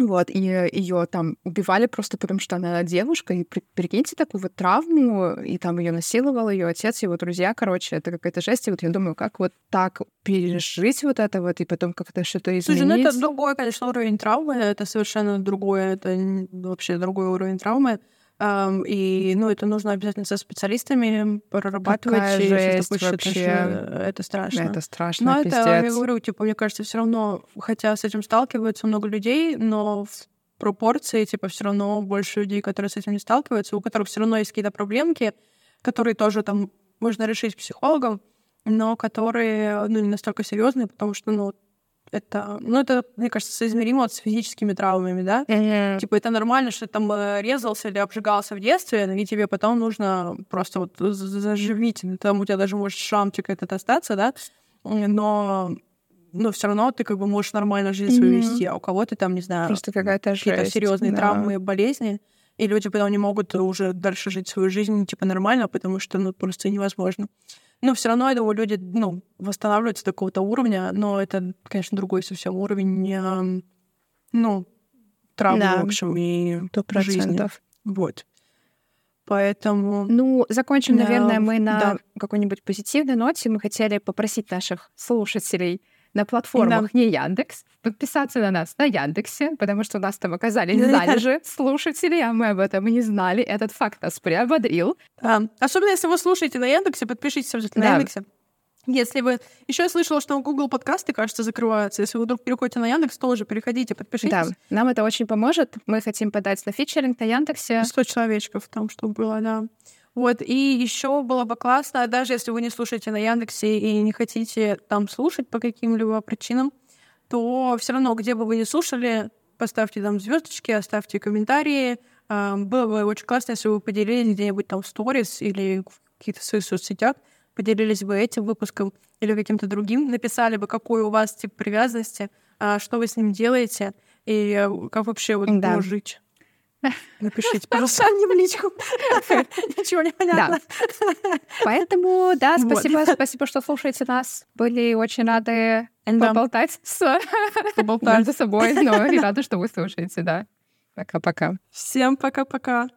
Вот, и ее там убивали просто потому, что она девушка. И при- прикиньте такую вот травму, и там ее насиловал ее отец, его друзья. Короче, это какая-то жесть. И вот я думаю, как вот так пережить вот это вот, и потом как-то что-то изменить. Слушай, ну это другой, конечно, уровень травмы, это совершенно другое, это вообще другой уровень травмы. И, ну, это нужно обязательно со специалистами прорабатывать. Какая и жесть такое, вообще. Это страшно. Это страшно, Но это, я пиздец. говорю, типа, мне кажется, все равно, хотя с этим сталкиваются много людей, но в пропорции, типа, все равно больше людей, которые с этим не сталкиваются, у которых все равно есть какие-то проблемки, которые тоже там можно решить психологом, но которые, ну, не настолько серьезные, потому что, ну, это, ну, это, мне кажется, соизмеримо с физическими травмами, да? Мгм. Типа, это нормально, что ты там э, резался или обжигался в детстве, и тебе потом нужно просто вот заживить. Там у тебя даже может шрамчик этот остаться, да? Но, но все равно ты как бы можешь нормально жизнь свою Мгм. вести, а у кого-то там, не знаю, Просто какая-то какие-то серьезные да. травмы, болезни, и люди потом не могут уже дальше жить свою жизнь типа нормально, потому что ну просто невозможно. Но все равно, я думаю, люди ну, восстанавливаются до какого-то уровня, но это, конечно, другой совсем уровень, ну, травмы, Да. в общем, и Сто жизни. процентов. Вот. Поэтому... Ну, закончим, Да, наверное, мы на да. какой-нибудь позитивной ноте. Мы хотели попросить наших слушателей на платформах не Яндекс подписаться на нас на Яндексе, потому что у нас там оказались залежи слушателей, а мы об этом и не знали. Этот факт нас приободрил. Да. Особенно, если вы слушаете на Яндексе, подпишитесь обязательно Да. на Яндексе. Если вы... Еще я слышала, что Google подкасты, кажется, закрываются. Если вы вдруг переходите на Яндекс, тоже переходите, подпишитесь. Да, нам это очень поможет. Мы хотим подать на фичеринг на Яндексе. 100 человечков там, чтобы было, да. Вот, и еще было бы классно, даже если вы не слушаете на Яндексе и не хотите там слушать по каким-либо причинам, то все равно, где бы вы ни слушали, поставьте там звездочки, оставьте комментарии. А, Было бы очень классно, если вы поделились где-нибудь там в сторис или в каких-то своих соцсетях, поделились бы этим выпуском или каким-то другим, написали бы, какой у вас тип привязанности, а, что вы с ним делаете и э, как вообще вот Да. жить. Напишите, пожалуйста, мне в личку. Ничего не понятно. Поэтому, да, Вот. спасибо, спасибо, что слушаете нас. Были очень рады поболтать с Поболтать. между собой, но и рада, что вы слушаете, да. Пока-пока. Всем пока-пока.